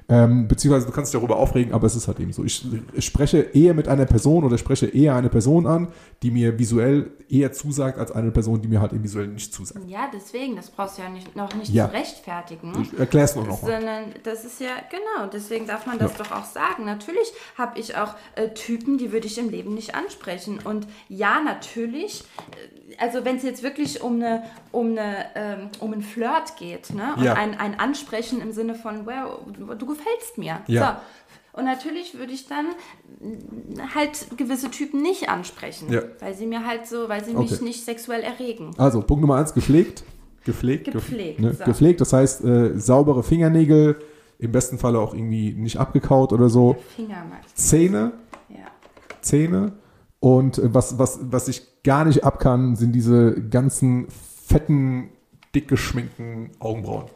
Ähm, beziehungsweise du kannst dich darüber aufregen, aber es ist halt eben so. Ich, ich spreche eher mit einer Person oder spreche eher eine Person an, die mir visuell eher zusagt, als eine Person, die mir halt eben visuell nicht zusagt. Ja, deswegen, das brauchst du ja nicht, noch nicht Ja. zu rechtfertigen. Ich es nur noch. Sondern das ist ja, genau, deswegen darf man das Ja. doch auch sagen. Natürlich habe ich auch äh, Typen, die würde ich im Leben nicht ansprechen. Und ja, natürlich, äh, also wenn es jetzt wirklich um eine, um eine, ähm, um ein Flirt geht, ne? Und Ja. ein, ein Ansprechen im Sinne von, wow, du, gefällst mir. Ja. So. Und natürlich würde ich dann halt gewisse Typen nicht ansprechen, Ja. weil sie mir halt so, weil sie Okay. mich nicht sexuell erregen. Also, Punkt Nummer eins, gepflegt. Gepflegt. Gepflegt, Ne? so. Gepflegt, das heißt, äh, saubere Fingernägel, im besten Falle auch irgendwie nicht abgekaut oder so. Finger Zähne. Ja. Zähne. Und äh, was, was, was ich gar nicht ab kann, sind diese ganzen fetten, dick geschminkten Augenbrauen.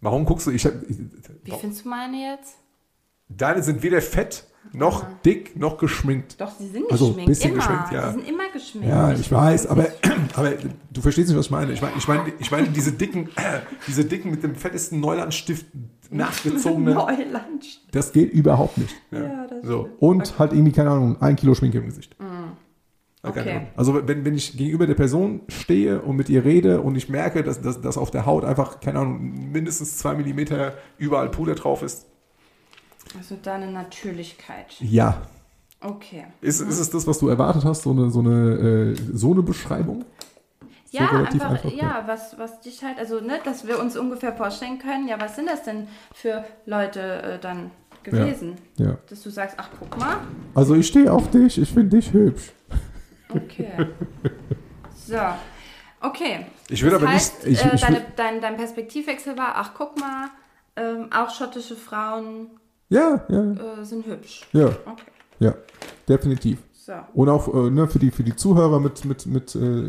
Warum guckst du? Ich hab, ich, Wie findest du meine jetzt? deine sind weder fett, noch dick, noch geschminkt. Doch, sie sind Also, geschminkt. bisschen immer. geschminkt, ja. Sie sind immer geschminkt. Ja, ich weiß, aber, aber du verstehst nicht, was ich meine. Ich meine, ich meine, ich meine diese dicken, diese dicken mit dem fettesten Neulandstift nachgezogenen, Neuland. das geht überhaupt nicht. Ja. Ja, das so. Und halt irgendwie, keine Ahnung, ein Kilo Schminke im Gesicht. Keine Okay. Also wenn, wenn ich gegenüber der Person stehe und mit ihr rede und ich merke, dass, dass, dass auf der Haut einfach, keine Ahnung, mindestens zwei Millimeter überall Puder drauf ist, Also deine Natürlichkeit. ja. Okay. Ist, ist es das, was du erwartet hast, so eine, so eine, äh, so eine Beschreibung? Ja, einfach, einfach, ja, was, was dich halt, also, ne, dass wir uns ungefähr vorstellen können, ja, was sind das denn für Leute äh, dann gewesen? Ja. Dass du sagst, ach, guck mal. Also ich stehe auf dich, ich finde dich hübsch. Okay. so. Okay. Ich würde aber heißt, nicht. Ich, äh, ich deine, dein, dein Perspektivwechsel war, ach, guck mal, ähm, auch schottische Frauen ja, ja, äh, sind hübsch. ja, Okay. ja, definitiv. So. Und auch äh, ne, für, die, für die Zuhörer mit, mit, mit, äh,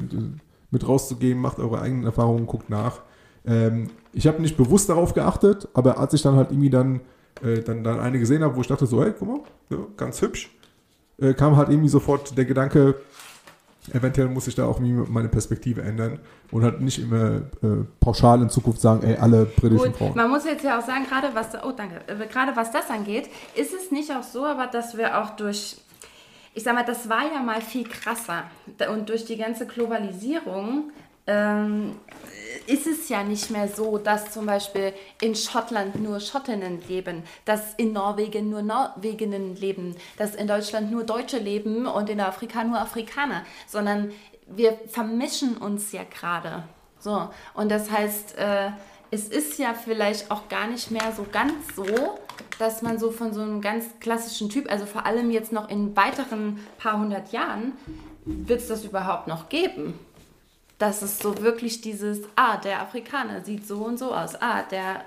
mit rauszugeben, macht eure eigenen Erfahrungen, guckt nach. Ähm, ich habe nicht bewusst darauf geachtet, aber als ich dann halt irgendwie dann, äh, dann, dann eine gesehen habe, wo ich dachte so, hey, guck mal, ja, ganz hübsch, äh, kam halt irgendwie sofort der Gedanke, eventuell muss ich da auch meine Perspektive ändern und halt nicht immer äh, pauschal in Zukunft sagen, ey, alle britischen Gut, Frauen. man muss jetzt ja auch sagen, gerade was, oh danke, äh, gerade was das angeht, ist es nicht auch so, aber dass wir auch durch, ich sag mal, das war ja mal viel krasser und durch die ganze Globalisierung ähm, ist es ja nicht mehr so, dass zum Beispiel in Schottland nur Schottinnen leben, dass in Norwegen nur Norweginnen leben, dass in Deutschland nur Deutsche leben und in Afrika nur Afrikaner, sondern wir vermischen uns ja gerade. So, und das heißt, äh, es ist ja vielleicht auch gar nicht mehr so ganz so, dass man so von so einem ganz klassischen Typ, also vor allem jetzt noch in weiteren paar hundert Jahren, wird es das überhaupt noch geben? Dass es so wirklich dieses, ah, der Afrikaner sieht so und so aus, ah, der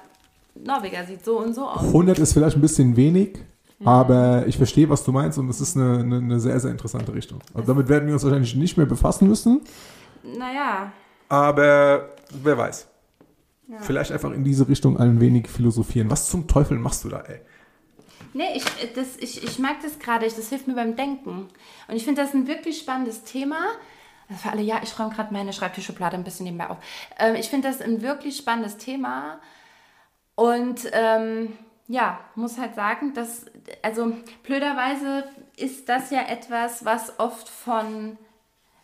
Norweger sieht so und so aus. 100 ist vielleicht ein bisschen wenig, aber ich verstehe, was du meinst und es ist eine, eine, eine sehr, sehr interessante Richtung. Also damit werden wir uns wahrscheinlich nicht mehr befassen müssen. naja. Aber wer weiß. Vielleicht einfach in diese Richtung ein wenig philosophieren. Was zum Teufel machst du da, ey? Nee, ich, das, ich, ich mag das gerade, das hilft mir beim Denken. Und ich finde das ein wirklich spannendes Thema. Also für alle, ja, ich räume gerade meine Schreibtischschublade ein bisschen nebenbei auf. Ähm, ich finde das ein wirklich spannendes Thema. Und ähm, ja, muss halt sagen, dass, also blöderweise ist das ja etwas, was oft von,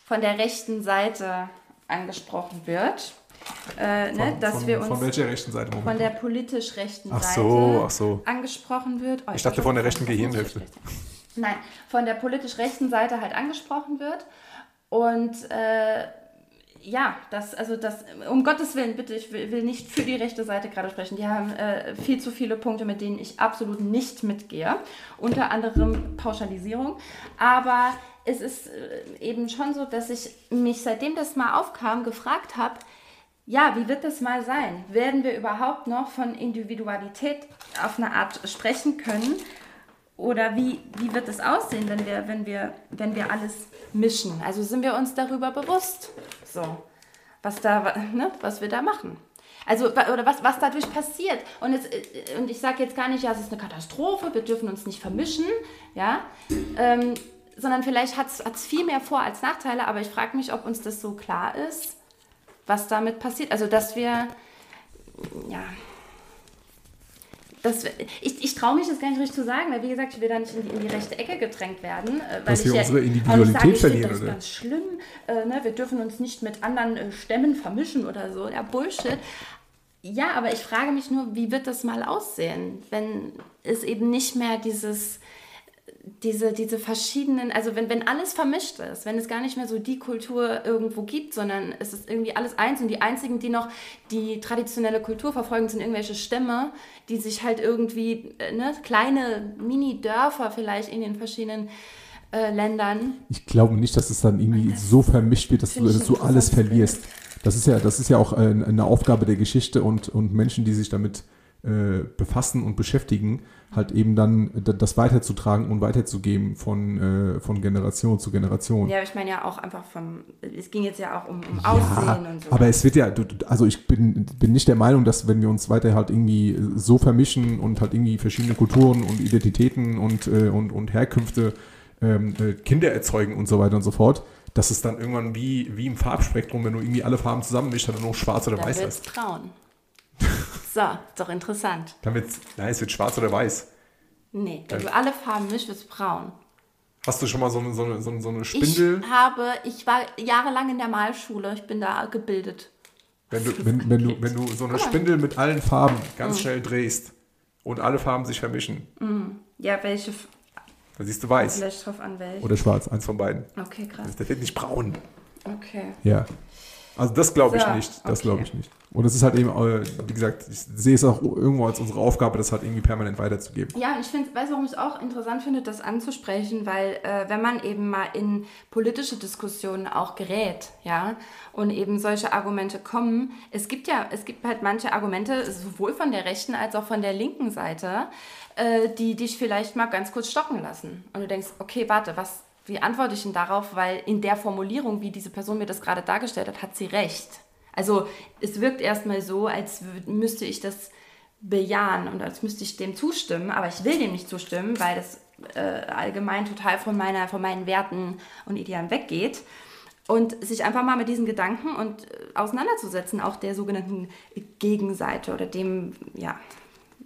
von der rechten Seite angesprochen wird. Äh, ne, Von- dass von- wir uns von welcher rechten Seite von der politisch rechten Ach Seite so, ach so. angesprochen wird. Oh, Ich dachte von der rechten ich Gehirnhälfte. Nein, von der politisch rechten Seite halt angesprochen wird. Und äh, ja, das, also das, um Gottes Willen, bitte, ich will, will nicht für die rechte Seite gerade sprechen. Die haben äh, viel zu viele Punkte, mit denen ich absolut nicht mitgehe. Unter anderem Pauschalisierung. Aber es ist äh, eben schon so, dass ich mich, seitdem das mal aufkam, gefragt habe, ja, wie wird das mal sein? Werden wir überhaupt noch von Individualität auf eine Art sprechen können? Oder wie, wie wird es aussehen, wenn wir, wenn, wir, wenn wir alles mischen? Also sind wir uns darüber bewusst, so, was, da, ne, was wir da machen? Also, oder was, was dadurch passiert. Und, es, äh, und ich sage jetzt gar nicht, ja, es ist eine Katastrophe, wir dürfen uns nicht vermischen, ja, ähm, sondern vielleicht hat es viel mehr Vor- als Nachteile, aber ich frage mich, ob uns das so klar ist, was damit passiert. Also, dass wir, ja, das, ich ich traue mich das gar nicht richtig zu sagen, weil wie gesagt, ich will da nicht in die, in die rechte Ecke gedrängt werden. äh, Weil Dass ich wir unsere auch nicht Individualität sage, ich verlieren, Das oder? ganz schlimm. Äh, ne? Wir dürfen uns nicht mit anderen äh, Stämmen vermischen oder so. Ja, Bullshit. Ja, aber ich frage mich nur, wie wird das mal aussehen, wenn es eben nicht mehr dieses, diese, diese verschiedenen, also wenn, wenn alles vermischt ist, wenn es gar nicht mehr so die Kultur irgendwo gibt, sondern es ist irgendwie alles eins und die einzigen, die noch die traditionelle Kultur verfolgen, sind irgendwelche Stämme, die sich halt irgendwie, äh, ne, kleine Mini-Dörfer vielleicht in den verschiedenen äh, Ländern. Ich glaube nicht, dass es dann irgendwie so vermischt wird, dass du, dass du alles verlierst. Das ist ja, das ist ja auch äh, eine Aufgabe der Geschichte und, und Menschen, die sich damit äh, befassen und beschäftigen, halt eben dann das weiterzutragen und weiterzugeben von, äh, von Generation zu Generation. Ja, ich meine ja auch einfach vom, es ging jetzt ja auch um, um Aussehen und so. aber es wird ja, also ich bin, bin nicht der Meinung, dass wenn wir uns weiter halt irgendwie so vermischen und halt irgendwie verschiedene Kulturen und Identitäten und, äh, und, und Herkünfte ähm, äh, Kinder erzeugen und so weiter und so fort, dass es dann irgendwann wie, wie im Farbspektrum, wenn du irgendwie alle Farben zusammenmischst, dann nur schwarz oder dann weiß hast. braun. so, ist doch interessant. Dann wird's, nein, es wird schwarz oder weiß. Nee, wenn du alle Farben mischst, wird's braun. Hast du schon mal so eine, so eine, so eine, Spindel? Ich habe, ich war jahrelang in der Malschule, ich bin da gebildet. Wenn du, wenn, wenn, du, wenn du so eine Spindel mit allen Farben ganz schnell drehst und alle Farben sich vermischen, Ja, welche, dann siehst du weiß vielleicht drauf an welche. oder schwarz, eins von beiden. Okay, krass. Der wird nicht braun. Okay. Ja. Also das glaube ich So, nicht. Das okay. glaube ich nicht. Und es ist halt eben, äh, wie gesagt, ich sehe es auch irgendwo als unsere Aufgabe, das halt irgendwie permanent weiterzugeben. Ja, und ich finde, weiß, warum ich es auch interessant finde, das anzusprechen, weil äh, wenn man eben mal in politische Diskussionen auch gerät, ja, und eben solche Argumente kommen, es gibt ja, es gibt halt manche Argumente, sowohl von der rechten als auch von der linken Seite, äh, die dich vielleicht mal ganz kurz stocken lassen. Und du denkst, okay, warte, was, wie antworte ich denn darauf? Weil in der Formulierung, wie diese Person mir das gerade dargestellt hat, hat sie recht. Also es wirkt erstmal so, als müsste ich das bejahen und als müsste ich dem zustimmen, aber ich will dem nicht zustimmen, weil das äh, allgemein total von, meiner, von meinen Werten und Idealen weggeht. Und sich einfach mal mit diesen Gedanken und äh, auseinanderzusetzen, auch der sogenannten Gegenseite oder dem, ja,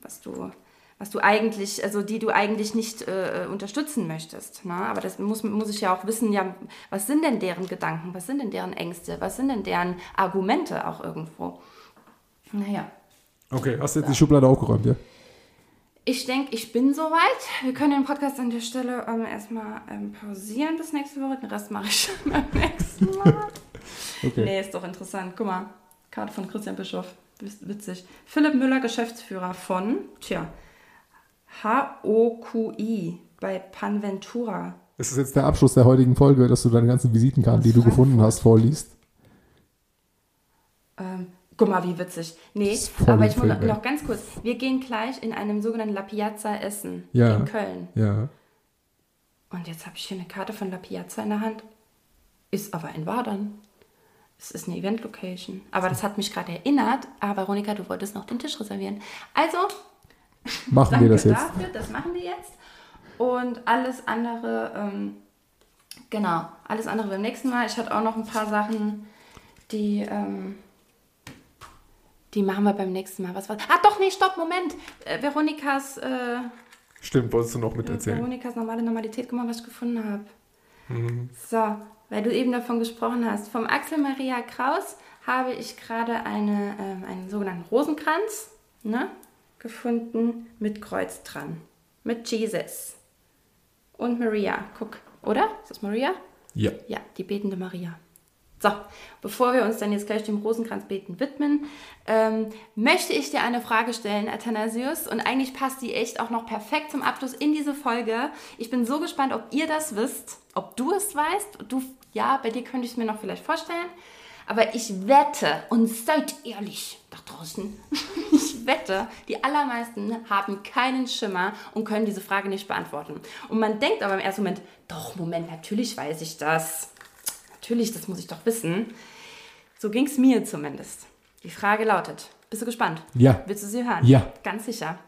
was du, was du eigentlich, also die du eigentlich nicht äh, unterstützen möchtest. Ne? Aber das muss, muss ich ja auch wissen, ja, was sind denn deren Gedanken, was sind denn deren Ängste, was sind denn deren Argumente auch irgendwo. Naja. Okay, hast du jetzt die Schublade aufgeräumt, ja? Ich denke, ich bin soweit. Wir können den Podcast an der Stelle ähm, erstmal ähm, pausieren bis nächste Woche. Den Rest mache ich beim nächsten Mal. Okay. Nee, ist doch interessant. Guck mal, Karte von Christian Bischof. Witz- Witzig. Philipp Müller, Geschäftsführer von, tja, HOQI bei Panventura. Das ist jetzt der Abschluss der heutigen Folge, dass du deine ganzen Visitenkarten, die du gefunden hast, vorliest. Ähm, guck mal, wie witzig. Nee, aber ich muss noch, noch ganz kurz. Wir gehen gleich in einem sogenannten La Piazza essen Ja. in Köln. Ja. Und jetzt habe ich hier eine Karte von La Piazza in der Hand. Ist aber in Wadern. Das ist eine Event-Location. Aber das hat mich gerade erinnert. Aber Veronika, du wolltest noch den Tisch reservieren. Also, Machen danke wir das jetzt. dafür. Das machen wir jetzt. Und alles andere, ähm, genau, alles andere beim nächsten Mal. Ich hatte auch noch ein paar Sachen, die, ähm, die machen wir beim nächsten Mal. Was war? Ah, doch, nee, stopp, Moment. Äh, Veronikas, äh, Stimmt, wolltest du noch mit Veronikas normale Normalität, guck mal, was ich gefunden habe. So, weil du eben davon gesprochen hast. Vom Axel Maria Kraus habe ich gerade eine, ähm, einen sogenannten Rosenkranz ne, gefunden mit Kreuz dran. Mit Jesus. Und Maria. Guck, oder? Ist das Maria? Ja. Ja, die betende Maria. So, bevor wir uns dann jetzt gleich dem Rosenkranzbeten widmen, ähm, möchte ich dir eine Frage stellen, Athanasius. Und eigentlich passt die echt auch noch perfekt zum Abschluss in diese Folge. Ich bin so gespannt, ob ihr das wisst, ob du es weißt. Du, ja, bei dir könnte ich es mir noch vielleicht vorstellen. Aber ich wette, und seid ehrlich draußen, ich wette, die allermeisten haben keinen Schimmer und können diese Frage nicht beantworten. Und man denkt aber im ersten Moment, doch, Moment, natürlich weiß ich das. Natürlich, das muss ich doch wissen. So ging es mir zumindest. Die Frage lautet, bist du gespannt? Ja. Willst du sie hören? Ja. Ganz sicher.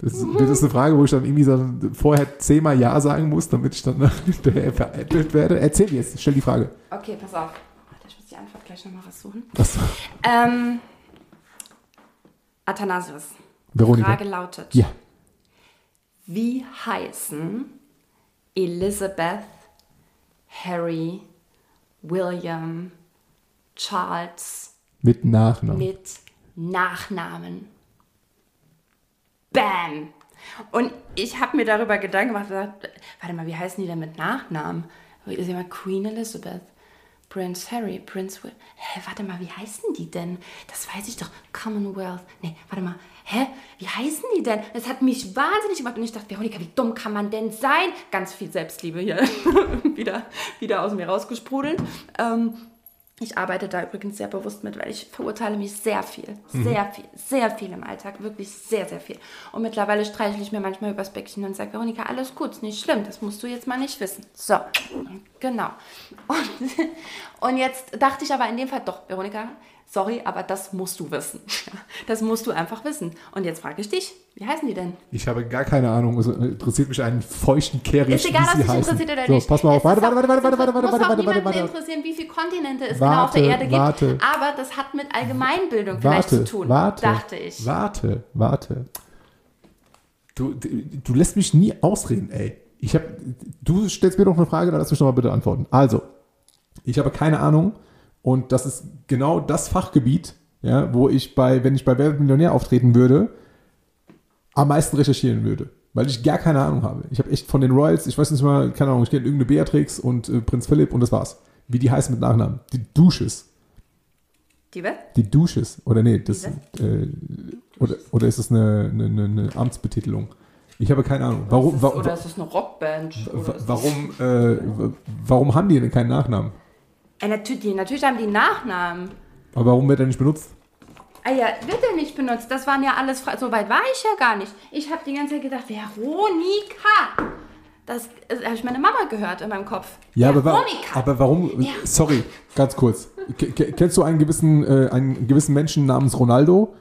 Das, ist- das ist eine Frage, wo ich dann irgendwie so vorher zehnmal Ja sagen muss, damit ich dann hinterher veräppelt werde. Erzähl jetzt, stell die Frage. Okay, pass auf. Ich muss die Antwort gleich nochmal raussuchen. Was? Ähm, Athanasius. Veronika. Frage lautet, Ja. wie heißen Elizabeth, Harry, William, Charles Mit Nachnamen. mit Nachnamen? Bam! Und ich habe mir darüber Gedanken gemacht, gesagt, warte mal, wie heißen die denn mit Nachnamen? Ich sehe mal Queen Elizabeth, Prince Harry, Prince Will. Hä, warte mal, wie heißen die denn? Das weiß ich doch. Commonwealth. Nee, warte mal. Hä, wie heißen die denn? Das hat mich wahnsinnig gemacht und ich dachte, Veronika, wie dumm kann man denn sein? Ganz viel Selbstliebe hier wieder, wieder aus mir rausgesprudelt. Ähm, ich arbeite da übrigens sehr bewusst mit, weil ich verurteile mich sehr viel, sehr viel, sehr viel im Alltag, wirklich sehr, sehr viel. Und mittlerweile streichle ich mir manchmal übers Bäckchen und sage, Veronika, alles gut, ist nicht schlimm, das musst du jetzt mal nicht wissen. So, genau. Und, und jetzt dachte ich aber in dem Fall, doch, Veronika, sorry, aber das musst du wissen. Das musst du einfach wissen. Und jetzt frage ich dich, wie heißen die denn? Ich habe gar keine Ahnung. Also, interessiert mich einen feuchten Kehricht, Ist egal, ob sie dich heißen. interessiert oder so, nicht. pass mal auf. Es Warte, warte, warte, warte, es warte, warte, auch warte, warte, niemanden warte. interessieren, wie viele Kontinente es genau auf Warte, der Erde gibt. warte. Aber das hat mit Allgemeinbildung vielleicht Warte, zu tun, warte, dachte ich. Warte, warte. Du, du lässt mich nie ausreden, ey. Ich hab, du stellst mir doch eine Frage, dann lass mich doch mal bitte antworten. Also, ich habe keine Ahnung und das ist genau das Fachgebiet, ja, wo ich bei, wenn ich bei Wer Millionär auftreten würde, am meisten recherchieren würde. Weil ich gar keine Ahnung habe. Ich habe echt von den Royals, ich weiß nicht mal, keine Ahnung, ich kenne irgendeine Beatrix und äh, Prinz Philipp und das war's. Wie die heißen mit Nachnamen. Die Dusches. Die was? Die Dusches. Oder nee, das, äh, oder, oder ist das eine, eine, eine- Amtsbetitelung? Ich habe keine Ahnung. Warum, Ist wa, oder ist es eine Rockband? wa, warum, äh, wa- warum haben die denn keinen Nachnamen? Äh, natürlich, natürlich haben die Nachnamen. Aber warum wird er nicht benutzt? Ah ja, wird er nicht benutzt. Das waren ja alles, Fra so weit war ich ja gar nicht. Ich habe die ganze Zeit gedacht, Veronika. Das äh, habe ich meine Mama gehört in meinem Kopf. Ja, aber, wa Veronika. aber warum? Ja. Sorry, ganz kurz. K- kennst du einen gewissen, äh, einen gewissen Menschen namens Ronaldo?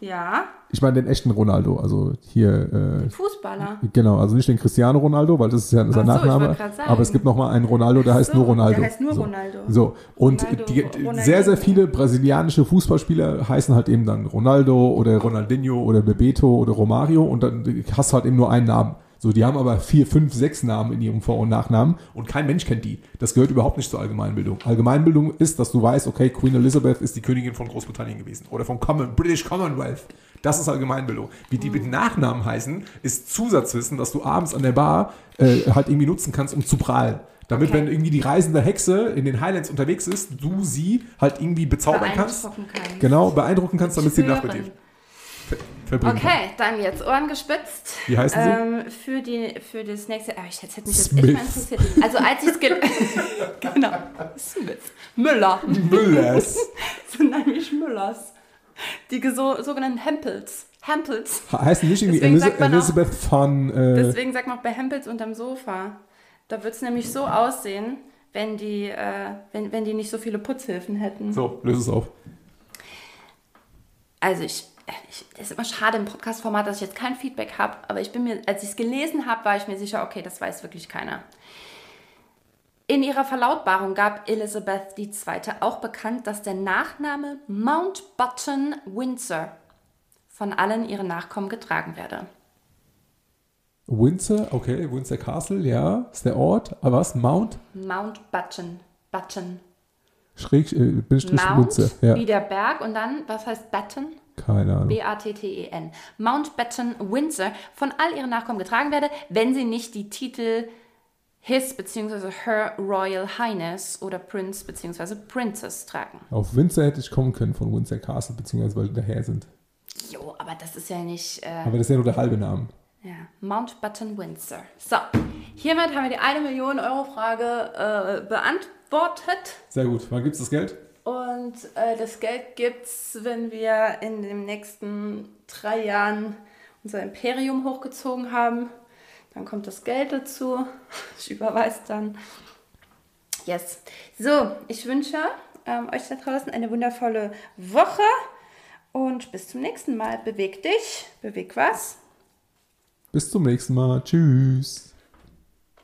ja, Ich meine den echten Ronaldo, also hier, äh, Fußballer. genau, also nicht den Cristiano Ronaldo, weil das ist ja sein so, Nachname. Aber es gibt noch mal einen Ronaldo, der heißt so, nur Ronaldo. der heißt nur so. Ronaldo. So, und Ronaldo, die, Ronaldinho. sehr, sehr viele brasilianische Fußballspieler heißen halt eben dann Ronaldo oder Ronaldinho oder Bebeto oder Romario und dann hast du halt eben nur einen Namen. So, die haben aber vier, fünf, sechs Namen in ihrem Vor- und Nachnamen und kein Mensch kennt die. Das gehört überhaupt nicht zur Allgemeinbildung. Allgemeinbildung ist, dass du weißt, okay, Queen Elizabeth ist die Königin von Großbritannien gewesen oder vom Common, British Commonwealth. Das ist Allgemeinbildung. Wie die mit Nachnamen heißen, ist Zusatzwissen, dass du abends an der Bar äh, halt irgendwie nutzen kannst, um zu prahlen. Damit, Okay. wenn irgendwie die reisende Hexe in den Highlands unterwegs ist, du sie halt irgendwie bezaubern kannst. Beeindrucken kannst. Genau, beeindrucken kannst, damit sie die Verbringen kann. Okay, dann jetzt Ohren gespitzt. Wie heißen sie? Ähm, für, die, für das nächste. Ah, ich hätte mich jetzt Smith. echt mal interessiert. Also, als ich es. ge- genau. Smith. Müller. Müllers. so nenne ich Müllers. Die so, sogenannten Hempels. Hempels. heißen nicht irgendwie Elis man auch- Elizabeth von. Äh, Deswegen sagt man auch bei Hempels unterm Sofa. Da wird es nämlich so aussehen, wenn die, äh, wenn, wenn die nicht so viele Putzhilfen hätten. So, löse es auf. Also ich, ich es ist immer schade im Podcast-Format, dass ich jetzt kein Feedback habe, aber ich bin mir, als ich es gelesen habe, war ich mir sicher, okay, das weiß wirklich keiner. In ihrer Verlautbarung gab Elizabeth II. auch bekannt, dass der Nachname Mountbatten Windsor von allen ihren Nachkommen getragen werde. Windsor, okay, Windsor Castle, ja, ist der Ort. Aber was? Mount? Mountbatten. Button. Schräg, äh, Bindestrich Mount, Windsor. Ja, wie der Berg und dann, was heißt Batten? Keine Ahnung. B-A-T-T-E-N. Mountbatten Windsor von all ihren Nachkommen getragen werde, wenn sie nicht die Titel His bzw. Her Royal Highness oder Prince bzw. Princess tragen. Auf Windsor hätte ich kommen können von Windsor Castle, beziehungsweise weil die daher sind. Jo, aber das ist ja nicht. Äh, Aber das ist ja nur der halbe Name. ja, Mountbatten Windsor. So, hiermit haben wir die 1 Million Euro Frage äh, beantwortet. Sehr gut. Wann gibt es das Geld? Und äh, das Geld gibt's, wenn wir in den nächsten drei Jahren unser Imperium hochgezogen haben. Dann kommt das Geld dazu. Ich überweise dann. Yes. So, ich wünsche ähm, euch da draußen eine wundervolle Woche und bis zum nächsten Mal. Beweg dich, beweg was. Bis zum nächsten Mal. Tschüss.